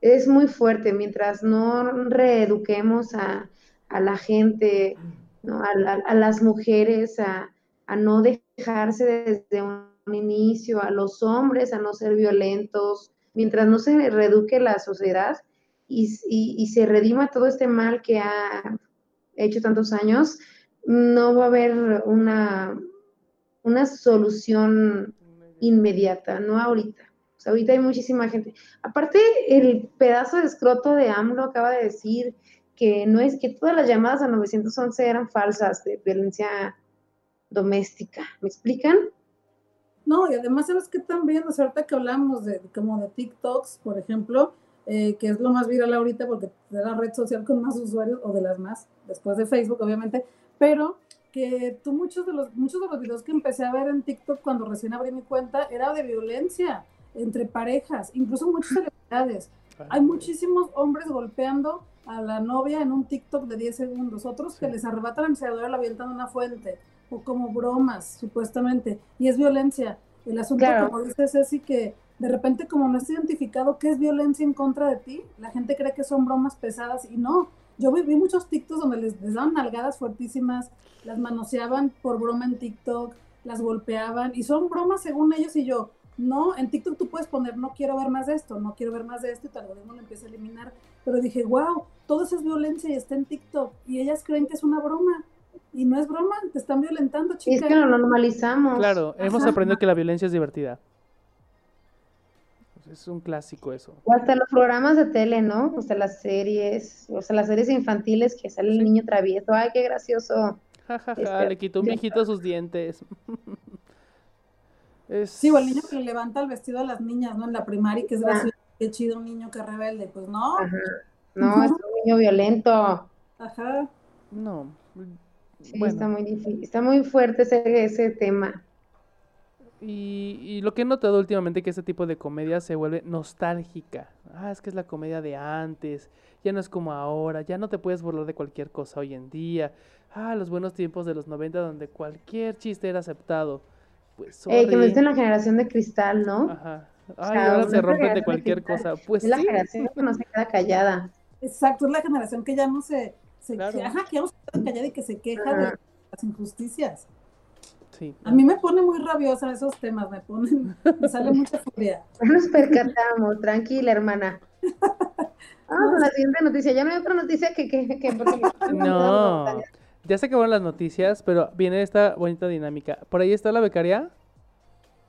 Speaker 2: es muy fuerte, mientras no reeduquemos a, la gente, ¿no? a, las mujeres, a, a no dejarse desde un inicio, a los hombres a no ser violentos, mientras no se reeduque la sociedad y, se redima todo este mal que ha hecho tantos años, no va a haber una, una solución inmediata, no ahorita. Ahorita hay muchísima gente. Aparte, el pedazo de escroto de AMLO acaba de decir que no es que todas las llamadas a 911 eran falsas de violencia doméstica. ¿Me explican?
Speaker 3: No, y además, ¿sabes qué también? O sea, ahorita que hablamos de como de TikToks, por ejemplo, eh, que es lo más viral ahorita porque es la red social con más usuarios, o de las más, después de Facebook, obviamente, pero que tú muchos de los, muchos de los videos que empecé a ver en TikTok cuando recién abrí mi cuenta era de violencia entre parejas, incluso muchas [laughs] celebridades. Hay muchísimos hombres golpeando a la novia en un TikTok de 10 segundos, otros que les arrebatan el celular la avientan una fuente o como bromas, supuestamente, y es violencia. El asunto, como dices, es que de repente como no está identificado qué es violencia en contra de ti, la gente cree que son bromas pesadas y no. Yo vi, muchos TikToks donde les, les, daban nalgadas fuertísimas, las manoseaban por broma en TikTok, las golpeaban y son bromas según ellos y yo. No, en TikTok tú puedes poner no quiero ver más de esto, no quiero ver más de esto y tu algoritmo lo empieza a eliminar. Pero dije, wow, todo eso es violencia y está en TikTok y ellas creen que es una broma. Y no es broma, te están violentando, chicas.
Speaker 2: Es que lo normalizamos.
Speaker 1: Claro, hemos aprendido que la violencia es divertida. Es un clásico eso.
Speaker 2: O hasta los programas de tele, ¿no? O sea, las series, o sea, las series infantiles que sale el niño travieso. Ay, qué gracioso.
Speaker 1: Ja, ja, ja, le quitó un viejito sus dientes. [laughs]
Speaker 3: Sí, o el niño que le levanta el vestido a las niñas, ¿no? En la primaria, que es gracioso, qué chido un niño que rebelde. Pues no.
Speaker 2: No, es un [laughs] niño violento.
Speaker 3: Ajá.
Speaker 1: No,
Speaker 2: Sí, está muy difícil, está muy fuerte ese, ese tema.
Speaker 1: Y, y, lo que he notado últimamente que este tipo de comedia se vuelve nostálgica. Ah, es que es la comedia de antes, ya no es como ahora, ya no te puedes burlar de cualquier cosa hoy en día. Ah, los buenos tiempos de los 90 donde cualquier chiste era aceptado. Pues
Speaker 2: eh, que me dicen la generación de cristal, ¿no?
Speaker 1: Ajá. Ay, ahora se rompen de cualquier cosa. Pues
Speaker 2: es la generación que no se queda callada.
Speaker 3: Exacto, es la generación que ya no se, se que se queda callada y que se queja de las injusticias.
Speaker 1: Sí.
Speaker 3: A mí me pone muy rabiosa esos temas, me ponen, me sale [laughs] mucha furia.
Speaker 2: Nos percatamos, tranquila, hermana. [laughs] Vamos a la siguiente noticia. Ya no hay otra noticia que... que, que
Speaker 1: no, ya se acabaron las noticias, pero viene esta bonita dinámica. ¿Por ahí está la becaria?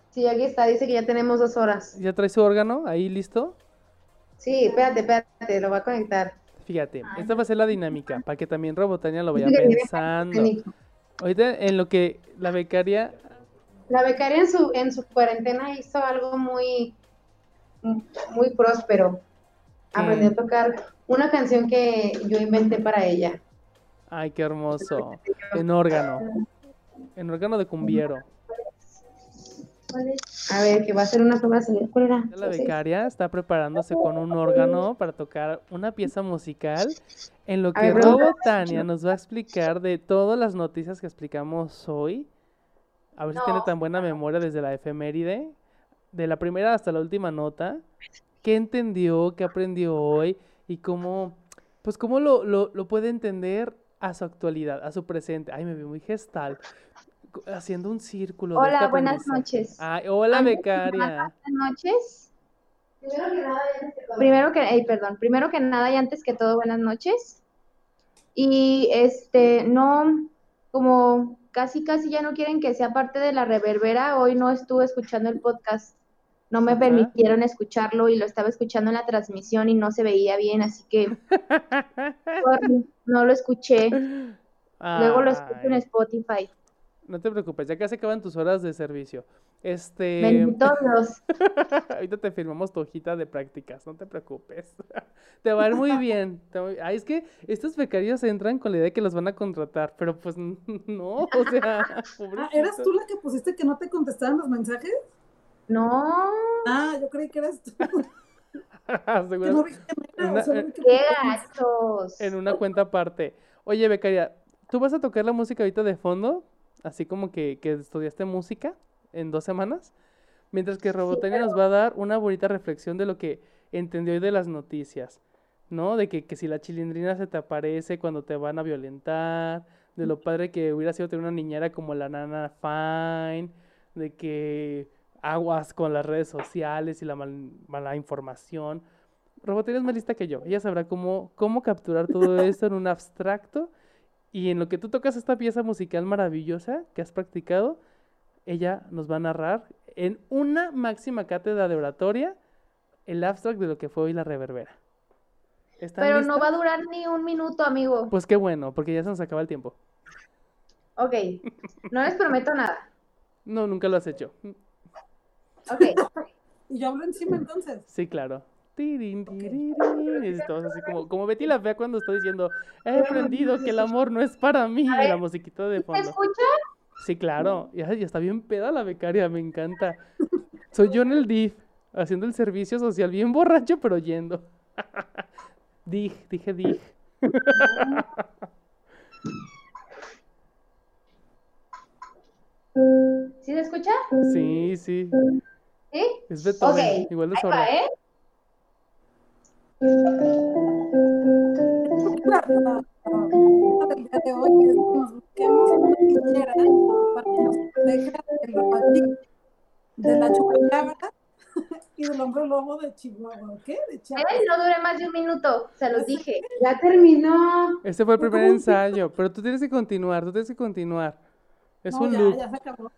Speaker 2: Sí, aquí está, dice que ya tenemos dos horas.
Speaker 1: ¿Ya trae su órgano ahí listo?
Speaker 2: Sí, espérate, espérate, lo voy a conectar.
Speaker 1: Fíjate, esta va a ser la dinámica, para que también Robotania lo vaya pensando. Ahorita en lo que la becaria...
Speaker 2: La becaria en su, en su cuarentena hizo algo muy, muy próspero. Aprendió a tocar una canción que yo inventé para ella.
Speaker 1: Ay, qué hermoso. En órgano. En órgano de cumbiero.
Speaker 2: A ver, que va a ser una prueba de ¿Cuál era?
Speaker 1: La becaria está preparándose con un órgano para tocar una pieza musical en lo que Robotania nos va a explicar de todas las noticias que explicamos hoy. A ver si tiene tan buena memoria desde la efeméride, de la primera hasta la última nota. ¿Qué entendió? ¿Qué aprendió hoy? Y cómo, pues cómo lo, lo, lo puede entender a su actualidad, a su presente. Ay, me vi muy gestal haciendo un círculo.
Speaker 4: Hola, buenas noches.
Speaker 1: hola, becaria.
Speaker 4: Buenas noches. Primero que nada, primero que, perdón, primero que nada y antes que todo, buenas noches. Y este, no, como casi, casi ya no quieren que sea parte de la reverbera, hoy no estuve escuchando el podcast. No me permitieron escucharlo y lo estaba escuchando en la transmisión y no se veía bien, así que [laughs] no lo escuché. Luego lo escucho en Spotify.
Speaker 1: No te preocupes, ya casi acaban tus horas de servicio. Este.
Speaker 4: todos. [laughs]
Speaker 1: Ahorita te firmamos tu hojita de prácticas, no te preocupes. [laughs] te va a ir muy bien. Ay, es que estos becarios entran con la idea de que los van a contratar, pero pues [laughs] no, o sea.
Speaker 3: Ah, ¿Eras tú la que pusiste que no te contestaban los mensajes?
Speaker 4: No.
Speaker 3: Ah, yo creí que eras tú.
Speaker 1: ¿Seguro?
Speaker 4: ¡Qué gachos!
Speaker 1: En una cuenta aparte. Oye, becaria, ¿tú vas a tocar la música ahorita de fondo? Así como que, estudiaste música en dos semanas, mientras que Robotania nos va a dar una bonita reflexión de lo que entendió hoy de las noticias, ¿no? De que, si la chilindrina se te aparece cuando te van a violentar, de lo padre que hubiera sido tener una niñera como la nana Fine, de que aguas con las redes sociales y la mala información. Robotania es más lista que yo. Ella sabrá cómo, cómo capturar todo [laughs] esto en un abstracto y en lo que tú tocas esta pieza musical maravillosa que has practicado, ella nos va a narrar en una máxima cátedra de oratoria el abstract de lo que fue hoy la reverbera.
Speaker 4: Pero no va a durar ni un minuto, amigo.
Speaker 1: Pues qué bueno, porque ya se nos acaba el tiempo.
Speaker 4: Ok, no les prometo nada.
Speaker 1: No, nunca lo has hecho.
Speaker 4: Ok.
Speaker 3: ¿Y yo hablo encima entonces?
Speaker 1: Sí, claro. Y todos así como, como Betty la Fea cuando está diciendo, he aprendido que el amor no es para mí. Y la musiquita de fondo. ¿Se
Speaker 4: escucha?
Speaker 1: Sí, claro. Y, está bien peda la becaria, me encanta. Soy yo en el DIF, haciendo el servicio social, bien borracho, pero yendo. [laughs] DIF, dije DIF. [laughs]
Speaker 4: ¿Sí se escucha?
Speaker 1: Sí, sí.
Speaker 4: ¿Sí?
Speaker 1: Es Beethoven, igual de sordo.
Speaker 4: ¿eh?
Speaker 3: De hoy es que nos busquemos una niñera para que nos proteja del de la chupacabra y del hombre lobo de Chihuahua. ¿Qué? De
Speaker 4: Chihuahua. no dure más de un minuto, se los dije.
Speaker 2: Ya terminó.
Speaker 1: Este fue el primer ensayo, pero tú tienes que continuar, tú tienes que continuar. Es un
Speaker 3: ya,
Speaker 1: loop.
Speaker 3: Ya se acabó.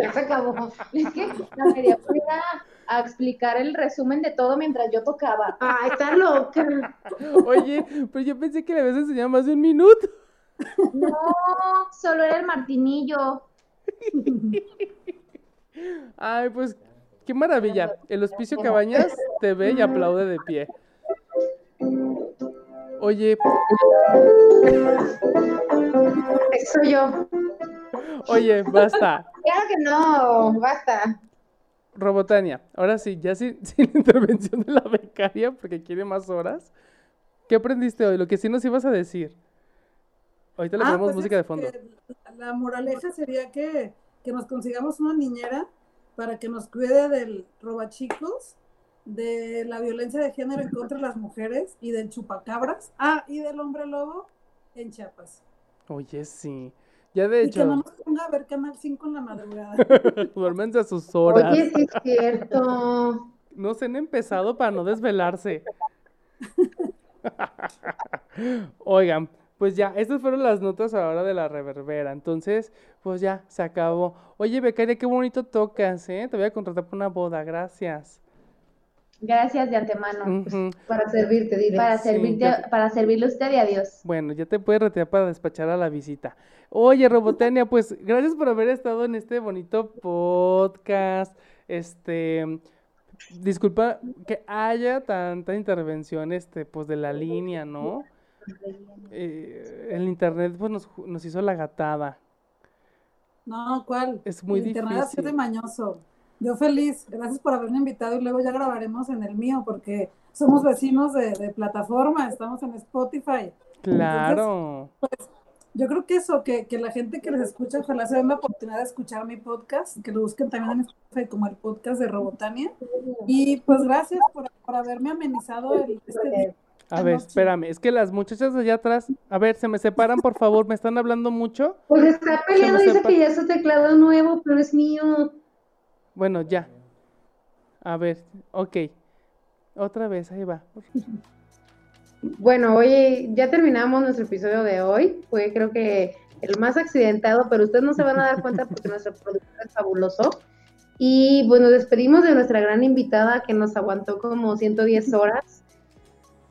Speaker 4: ya se acabó. Es que la quería poner a explicar el resumen de todo mientras yo tocaba.
Speaker 2: Ay, está loca.
Speaker 1: Oye, pero yo pensé que le habías enseñado más de un minuto.
Speaker 4: No, solo era el martinillo.
Speaker 1: Ay, pues qué maravilla. El Hospicio Cabañas te ve y aplaude de pie. Oye.
Speaker 2: Soy yo.
Speaker 1: Oye, basta.
Speaker 2: Claro que no, basta.
Speaker 1: Robotania, ahora sí, ya sin, [laughs] sin intervención de la becaria, porque quiere más horas. ¿Qué aprendiste hoy? Lo que sí nos ibas a decir. Ahorita le
Speaker 3: Ah,
Speaker 1: ponemos
Speaker 3: pues
Speaker 1: música de fondo.
Speaker 3: La moraleja sería que, que nos consigamos una niñera para que nos cuide del robachicos, de la violencia de género en contra de las mujeres y del chupacabras. Ah, y del hombre lobo en Chiapas.
Speaker 1: Oye, sí. Ya de
Speaker 3: Y que no
Speaker 1: hecho,
Speaker 3: nos ponga a ver Canal 5 en la madrugada. [laughs]
Speaker 1: duérmense a sus horas.
Speaker 2: Oye, sí es cierto.
Speaker 1: No se han empezado para no desvelarse. [laughs] Oigan, pues ya, estas fueron las notas ahora de la reverbera. Entonces, pues ya, se acabó. Oye, Becaria, qué bonito tocas, ¿eh? Te voy a contratar para una boda, gracias.
Speaker 4: Gracias de antemano.
Speaker 1: Ujú.
Speaker 2: Para servirte, dile.
Speaker 4: Para
Speaker 1: Sí,
Speaker 4: servirte, para servirle a usted y a Dios.
Speaker 1: Bueno, ya te puedes retirar para despachar a la visita. Oye, Robotania, [laughs] pues gracias por haber estado en este bonito podcast. Este, disculpa que haya tanta intervención, este, pues de la línea, ¿no? Eh, el internet, pues nos, hizo la gatada.
Speaker 3: No, ¿cuál?
Speaker 1: Es muy
Speaker 3: El internet así de
Speaker 1: difícil.
Speaker 3: mañoso. Yo feliz, gracias por haberme invitado y luego ya grabaremos en el mío porque somos vecinos de, de plataforma, estamos en Spotify.
Speaker 1: Claro.
Speaker 3: Yo creo que eso, que, que la gente que les escucha, ojalá se den la oportunidad de escuchar mi podcast, que lo busquen también en Spotify como el podcast de Robotania. Y pues gracias por, por haberme amenizado el, este día.
Speaker 1: A ver,
Speaker 3: noche.
Speaker 1: espérame, es que las muchachas de allá atrás, a ver, se me separan, por favor, me están hablando mucho.
Speaker 2: Pues está peleando, dice que ya es su teclado nuevo, pero es mío.
Speaker 1: Bueno, ya. A ver, ok. Otra vez, ahí va.
Speaker 2: Bueno, oye, ya terminamos nuestro episodio de hoy. Fue creo que el más accidentado, pero ustedes no se van a dar cuenta porque nuestro productor es fabuloso. Y bueno, despedimos de nuestra gran invitada que nos aguantó como 110 horas.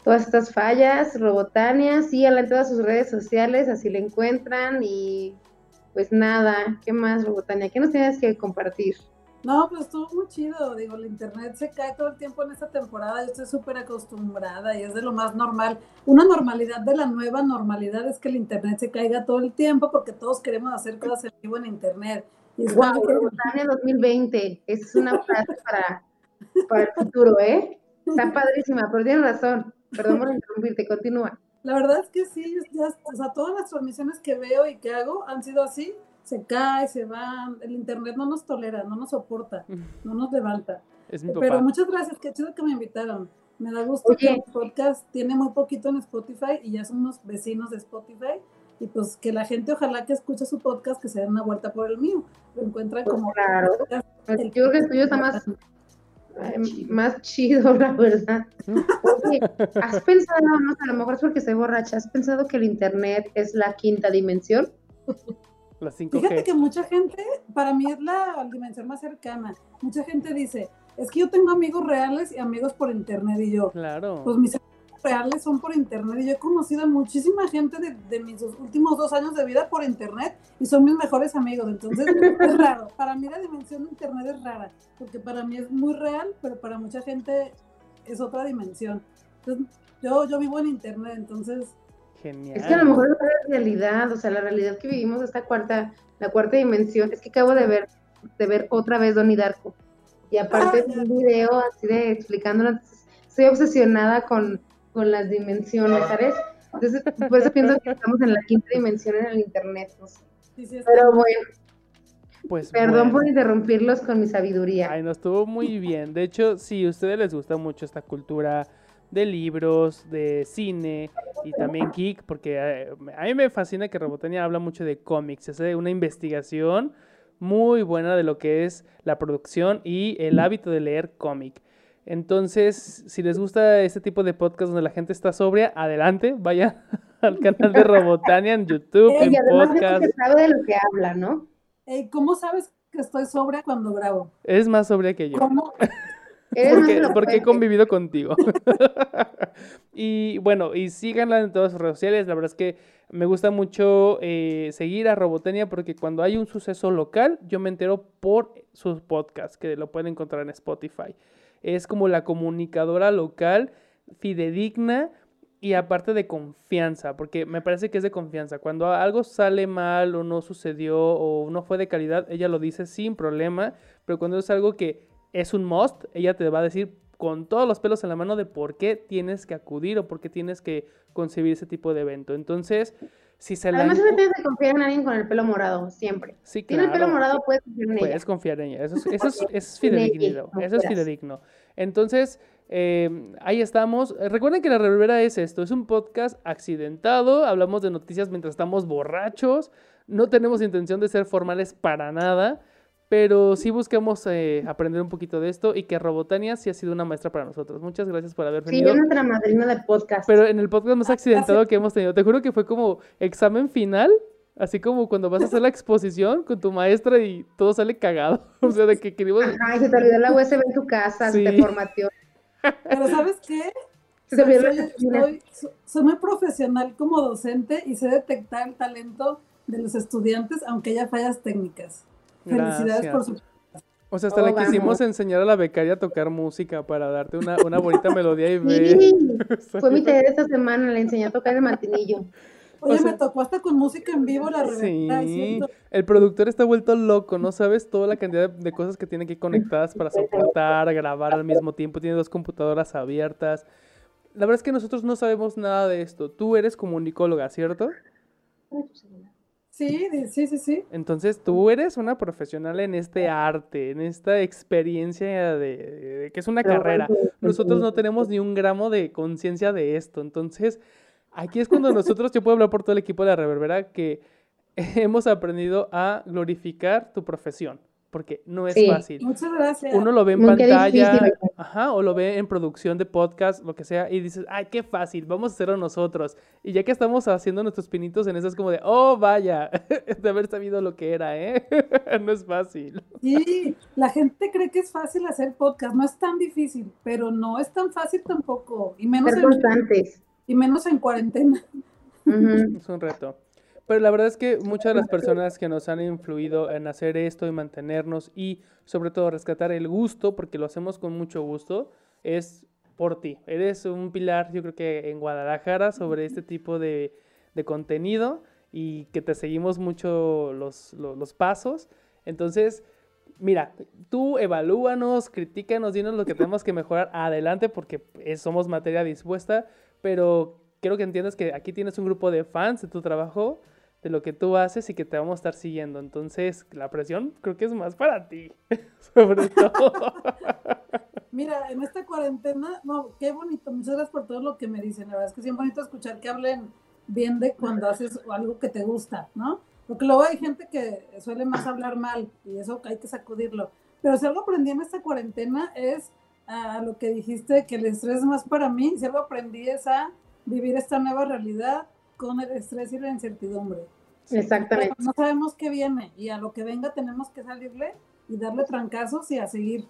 Speaker 2: Todas estas fallas, Robotania, síganla en todas sus redes sociales, así la encuentran. Y pues nada, ¿qué más, Robotania? ¿Qué nos tienes que compartir?
Speaker 3: No, pues estuvo muy chido. Digo, el internet se cae todo el tiempo en esta temporada. Yo estoy súper acostumbrada y es de lo más normal. Una normalidad de la nueva normalidad es que el internet se caiga todo el tiempo porque todos queremos hacer cosas en vivo en internet. Y es
Speaker 2: Wow,
Speaker 3: que-
Speaker 2: Robotania 2020. Esa es una frase para, para el futuro, ¿eh? Está padrísima, pero tienes razón. Perdón por interrumpirte, continúa.
Speaker 3: La verdad es que sí, ya, o sea, todas las transmisiones que veo y que hago han sido así. Se cae, se van. El internet no nos tolera, no nos soporta, no nos levanta.
Speaker 1: Es mi
Speaker 3: Pero
Speaker 1: papá.
Speaker 3: muchas gracias, qué chido que me invitaron. Me da gusto
Speaker 2: Oye.
Speaker 3: que el podcast tiene muy poquito en Spotify y ya somos vecinos de Spotify. Y pues que la gente, ojalá que escuche su podcast, que se den una vuelta por el mío. Lo encuentran como.
Speaker 2: Claro. Yo creo que el tuyo está más, eh, más chido, la verdad. Oye, ¿has pensado, no, a lo mejor es porque estoy borracha, ¿has pensado que el internet es la quinta dimensión?
Speaker 1: La
Speaker 3: Fíjate
Speaker 1: 5G.
Speaker 3: que mucha gente, para mí es la dimensión más cercana. Mucha gente dice, es que yo tengo amigos reales y amigos por internet. Y yo,
Speaker 1: Claro.
Speaker 3: pues mis amigos reales son por internet. Y yo he conocido a muchísima gente de, de mis últimos dos años de vida por internet y son mis mejores amigos. Entonces es [laughs] raro. Para mí la dimensión de internet es rara, porque para mí es muy real, pero para mucha gente es otra dimensión. Entonces, yo, yo vivo en internet, entonces
Speaker 1: Genial.
Speaker 2: Es que a lo mejor es la realidad, o sea, la realidad que vivimos, esta cuarta, la cuarta dimensión, es que acabo de ver, de ver otra vez Donnie Darko. Y aparte
Speaker 3: Ah,
Speaker 2: es un video así de explicándolo, estoy obsesionada con, con las dimensiones, ¿sabes? Entonces, por eso pienso que estamos en la quinta dimensión en el internet. no sé.
Speaker 3: sí, sí
Speaker 2: Pero bueno,
Speaker 1: Pues
Speaker 2: perdón por
Speaker 1: bueno.
Speaker 2: interrumpirlos con mi sabiduría.
Speaker 1: Ay, no estuvo muy bien. De hecho, si a ustedes les gusta mucho esta cultura de libros, de cine y también geek, porque eh, a mí me fascina que Robotania habla mucho de cómics, hace una investigación muy buena de lo que es la producción y el hábito de leer cómic. Entonces, si les gusta este tipo de podcast donde la gente está sobria, adelante, vaya [laughs] al canal de Robotania en YouTube,
Speaker 2: Ey,
Speaker 1: en
Speaker 2: y además de
Speaker 1: podcast.
Speaker 2: que sabe de lo que habla, ¿no?
Speaker 3: Ey, ¿Cómo sabes que estoy sobria cuando grabo?
Speaker 1: Es más sobria que yo.
Speaker 3: ¿Cómo? [laughs]
Speaker 1: Porque, porque he convivido contigo. [laughs] y bueno, y síganla en todas sus redes sociales. La verdad es que me gusta mucho eh, seguir a Robotenia porque cuando hay un suceso local, yo me entero por sus podcasts, que lo pueden encontrar en Spotify. Es como la comunicadora local, fidedigna y aparte de confianza, porque me parece que es de confianza. Cuando algo sale mal o no sucedió o no fue de calidad, ella lo dice sin problema, pero cuando es algo que es un must, ella te va a decir con todos los pelos en la mano de por qué tienes que acudir o por qué tienes que concebir ese tipo de evento. Entonces, si se
Speaker 2: Además, la... tienes que confiar en alguien con el pelo morado, siempre.
Speaker 1: Sí,
Speaker 2: Tiene el pelo morado, puedes confiar en ella.
Speaker 1: Puedes confiar en ella. Eso es, [laughs] eso es, es fidedigno. Eso es fidedigno. Entonces, eh, ahí estamos. Recuerden que la reverbera es esto, es un podcast accidentado, hablamos de noticias mientras estamos borrachos, no tenemos intención de ser formales para nada, pero sí buscamos eh, aprender un poquito de esto y que Robotania sí ha sido una maestra para nosotros. Muchas gracias por haber venido.
Speaker 2: Sí, es nuestra madrina de podcast.
Speaker 1: Pero en el podcast más accidentado que hemos tenido, te juro que fue como examen final. Así como cuando vas a hacer la [laughs] exposición con tu maestra y todo sale cagado. [laughs] O sea, de que queríamos.
Speaker 2: Ay, se te olvidó la USB en tu casa, se te formateó.
Speaker 3: Pero ¿sabes qué? soy, muy profesional como docente y sé detectar el talento de los estudiantes, aunque haya fallas técnicas. Felicidades por su...
Speaker 1: O sea, hasta le oh, quisimos enseñar a la becaria a tocar música para darte una, una bonita melodía y ver.
Speaker 2: Fue [laughs] mi taller esta semana, le enseñé a tocar el martinillo.
Speaker 3: Oye, me tocó hasta con música en vivo la
Speaker 1: Sí, el productor está vuelto loco, no sabes toda la cantidad de cosas que tiene que conectadas para soportar, grabar al mismo tiempo, tiene dos computadoras abiertas. La verdad es que nosotros no sabemos nada de esto. Tú eres comunicóloga, ¿cierto?
Speaker 3: Sí, sí, sí, sí.
Speaker 1: Entonces tú eres una profesional en este arte, en esta experiencia de, que es una carrera. Nosotros no tenemos ni un gramo de conciencia de esto. Entonces, Aquí es cuando nosotros, yo puedo hablar por todo el equipo de la Reverbera, que [laughs] hemos aprendido a glorificar tu profesión, porque no es fácil.
Speaker 3: Muchas gracias.
Speaker 1: Uno lo ve en pantalla, ajá, o lo ve en producción de podcast, lo que sea, y dices, ay, qué fácil, vamos a hacerlo nosotros. Y ya que estamos haciendo nuestros pinitos en eso, es como de, oh, vaya, [laughs] de haber sabido lo que era, ¿eh? [laughs] no es fácil.
Speaker 3: Sí, la gente cree que es fácil hacer podcast, no es tan difícil, pero no es tan fácil tampoco, y menos...
Speaker 2: Ser constantes
Speaker 3: y menos en cuarentena.
Speaker 1: Es un reto. Pero la verdad es que muchas de las personas que nos han influido en hacer esto y mantenernos y sobre todo rescatar el gusto, porque lo hacemos con mucho gusto, es por ti. Eres un pilar, yo creo que en Guadalajara, sobre este tipo de, contenido y que te seguimos mucho los, los, pasos. Entonces, mira, tú evalúanos, critícanos, dinos lo que [laughs] tenemos que mejorar adelante porque somos materia dispuesta, pero quiero que entiendas que aquí tienes un grupo de fans de tu trabajo, de lo que tú haces y que te vamos a estar siguiendo. Entonces, la presión creo que es más para ti, [laughs] sobre todo.
Speaker 3: Mira, en esta cuarentena, no, qué bonito, muchas gracias por todo lo que me dicen. La verdad es que es bien bonito escuchar que hablen bien de cuando haces algo que te gusta, ¿no? Porque luego hay gente que suele más hablar mal y eso hay que sacudirlo. Pero si algo aprendí en esta cuarentena es a lo que dijiste, que el estrés es más para mí, si algo aprendí es a vivir esta nueva realidad con el estrés y la incertidumbre.
Speaker 2: Exactamente.
Speaker 3: no sabemos qué viene y a lo que venga tenemos que salirle y darle trancazos y a seguir.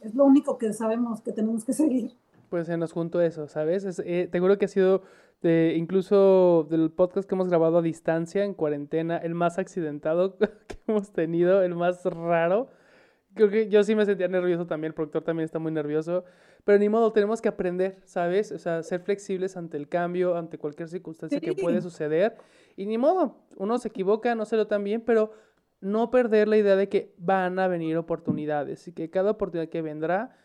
Speaker 3: Es lo único que sabemos que tenemos que seguir.
Speaker 1: Pues se nos juntó eso, ¿sabes? Es, eh, te juro que ha sido de, incluso del podcast que hemos grabado a distancia, en cuarentena, el más accidentado [laughs] que hemos tenido, el más raro creo que yo sí me sentía nervioso también, el productor también está muy nervioso, pero ni modo, tenemos que aprender, ¿sabes? O sea, ser flexibles ante el cambio, ante cualquier circunstancia que puede suceder, y ni modo, uno se equivoca, no se lo tan bien, pero no perder la idea de que van a venir oportunidades y que cada oportunidad que vendrá,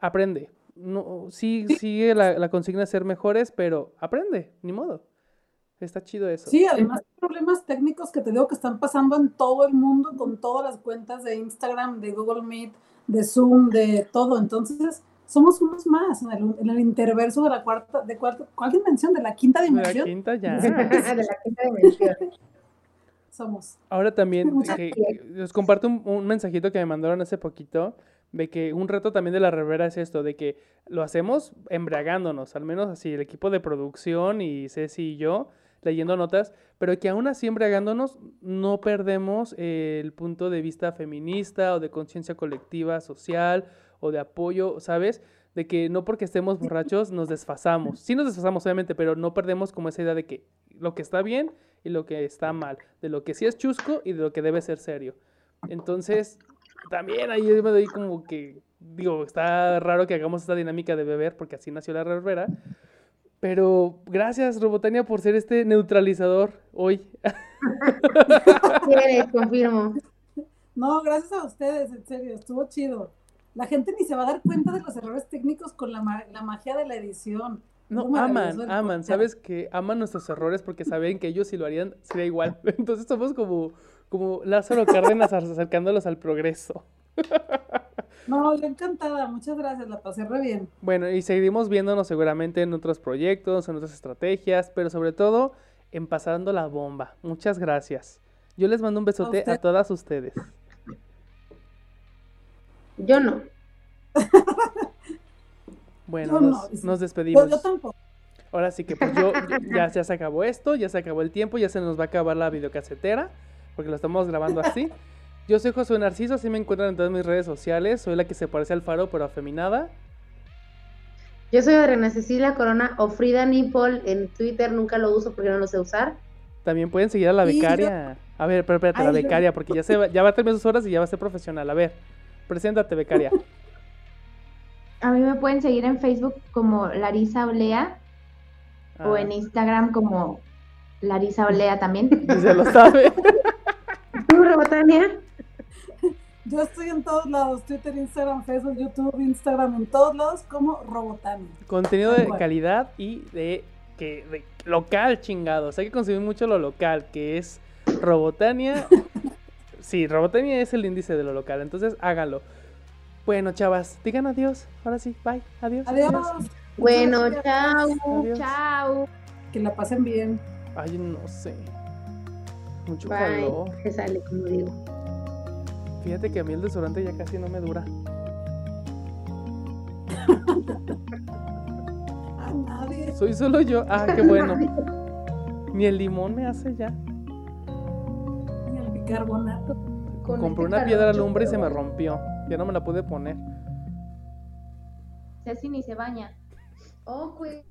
Speaker 1: aprende. No, sí, sigue la, la consigna de ser mejores, pero aprende, ni modo. Está chido eso.
Speaker 3: Sí, además hay problemas técnicos que te digo que están pasando en todo el mundo con todas las cuentas de Instagram, de Google Meet, de Zoom, de todo. Entonces, somos unos más en el, en el interverso de la cuarta, de cuarta, ¿cuál dimensión? De la quinta dimensión.
Speaker 1: De la quinta ya. [laughs]
Speaker 2: de la quinta dimensión.
Speaker 3: Somos.
Speaker 1: Ahora también, [laughs] les comparto un, un, mensajito que me mandaron hace poquito, de que un reto también de la revera es esto, de que lo hacemos embriagándonos, al menos así, el equipo de producción y Ceci y yo, leyendo notas, pero que aún así embriagándonos no perdemos el punto de vista feminista o de conciencia colectiva, social o de apoyo, ¿sabes? De que no porque estemos borrachos nos desfasamos. Sí nos desfasamos, obviamente, pero no perdemos como esa idea de que lo que está bien y lo que está mal, de lo que sí es chusco y de lo que debe ser serio. Entonces, también ahí me doy como que, digo, está raro que hagamos esta dinámica de beber porque así nació la reverbera, Pero gracias, Robotania, por ser este neutralizador hoy. [laughs]
Speaker 2: Quieres, confirmo.
Speaker 3: No, gracias a ustedes, en serio, estuvo chido. La gente ni se va a dar cuenta de los errores técnicos con la, la magia de la edición.
Speaker 1: No, aman, aman, sabes que aman nuestros errores porque saben que ellos si lo harían sería igual. [laughs] Entonces somos como, como Lázaro Cárdenas [laughs] acercándolos al progreso. [laughs]
Speaker 3: No, yo encantada, muchas gracias, la pasé re bien.
Speaker 1: Bueno, y seguimos viéndonos seguramente en otros proyectos, en otras estrategias, pero sobre todo en Pasando la Bomba. Muchas gracias. Yo les mando un besote a, todas ustedes.
Speaker 2: Yo no. [laughs]
Speaker 1: bueno, nos, despedimos. yo tampoco. Ahora sí que pues yo, ya, ya se acabó esto, ya se acabó el tiempo, ya se nos va a acabar la videocasetera, porque lo estamos grabando así. [laughs] Yo soy Josué Narciso, así me encuentran en todas mis redes sociales. Soy la que se parece al faro, pero afeminada.
Speaker 2: Yo soy Adriana Cecilia Corona o Frida Nipol en Twitter, nunca lo uso porque no lo sé usar.
Speaker 1: También pueden seguir a la becaria. A ver, pero espérate, la becaria, porque ya, se va, ya va a terminar sus horas y ya va a ser profesional. A ver, preséntate, becaria.
Speaker 4: A mí me pueden seguir en Facebook como Larisa Olea o ah. en Instagram como Larisa Olea también. [laughs]
Speaker 1: se lo sabe.
Speaker 2: ¿Tú, Robotania?
Speaker 3: Yo estoy en todos lados, Twitter, Instagram, Facebook, YouTube, Instagram, en todos lados como Robotania.
Speaker 1: Contenido de calidad y de que local, chingados. Hay que consumir mucho lo local, que es Robotania. Sí, Robotania es el índice de lo local, entonces háganlo. Bueno, chavas, digan adiós. Ahora sí, bye. Adiós.
Speaker 3: Adiós.
Speaker 2: Bueno, chao. Chao.
Speaker 3: Que la pasen bien.
Speaker 1: Ay, no sé. Mucho calor.
Speaker 2: Que sale, como digo.
Speaker 1: Fíjate que a mí el desodorante ya casi no me dura. [laughs]
Speaker 3: a nadie.
Speaker 1: Soy solo yo. Ah, qué bueno. [laughs] Ni el limón me hace ya.
Speaker 3: Bicarbonato.
Speaker 1: Compré una piedra alumbre y se me rompió. Ya no me la pude poner.
Speaker 4: Ceci ni se baña.
Speaker 2: Oh, pues.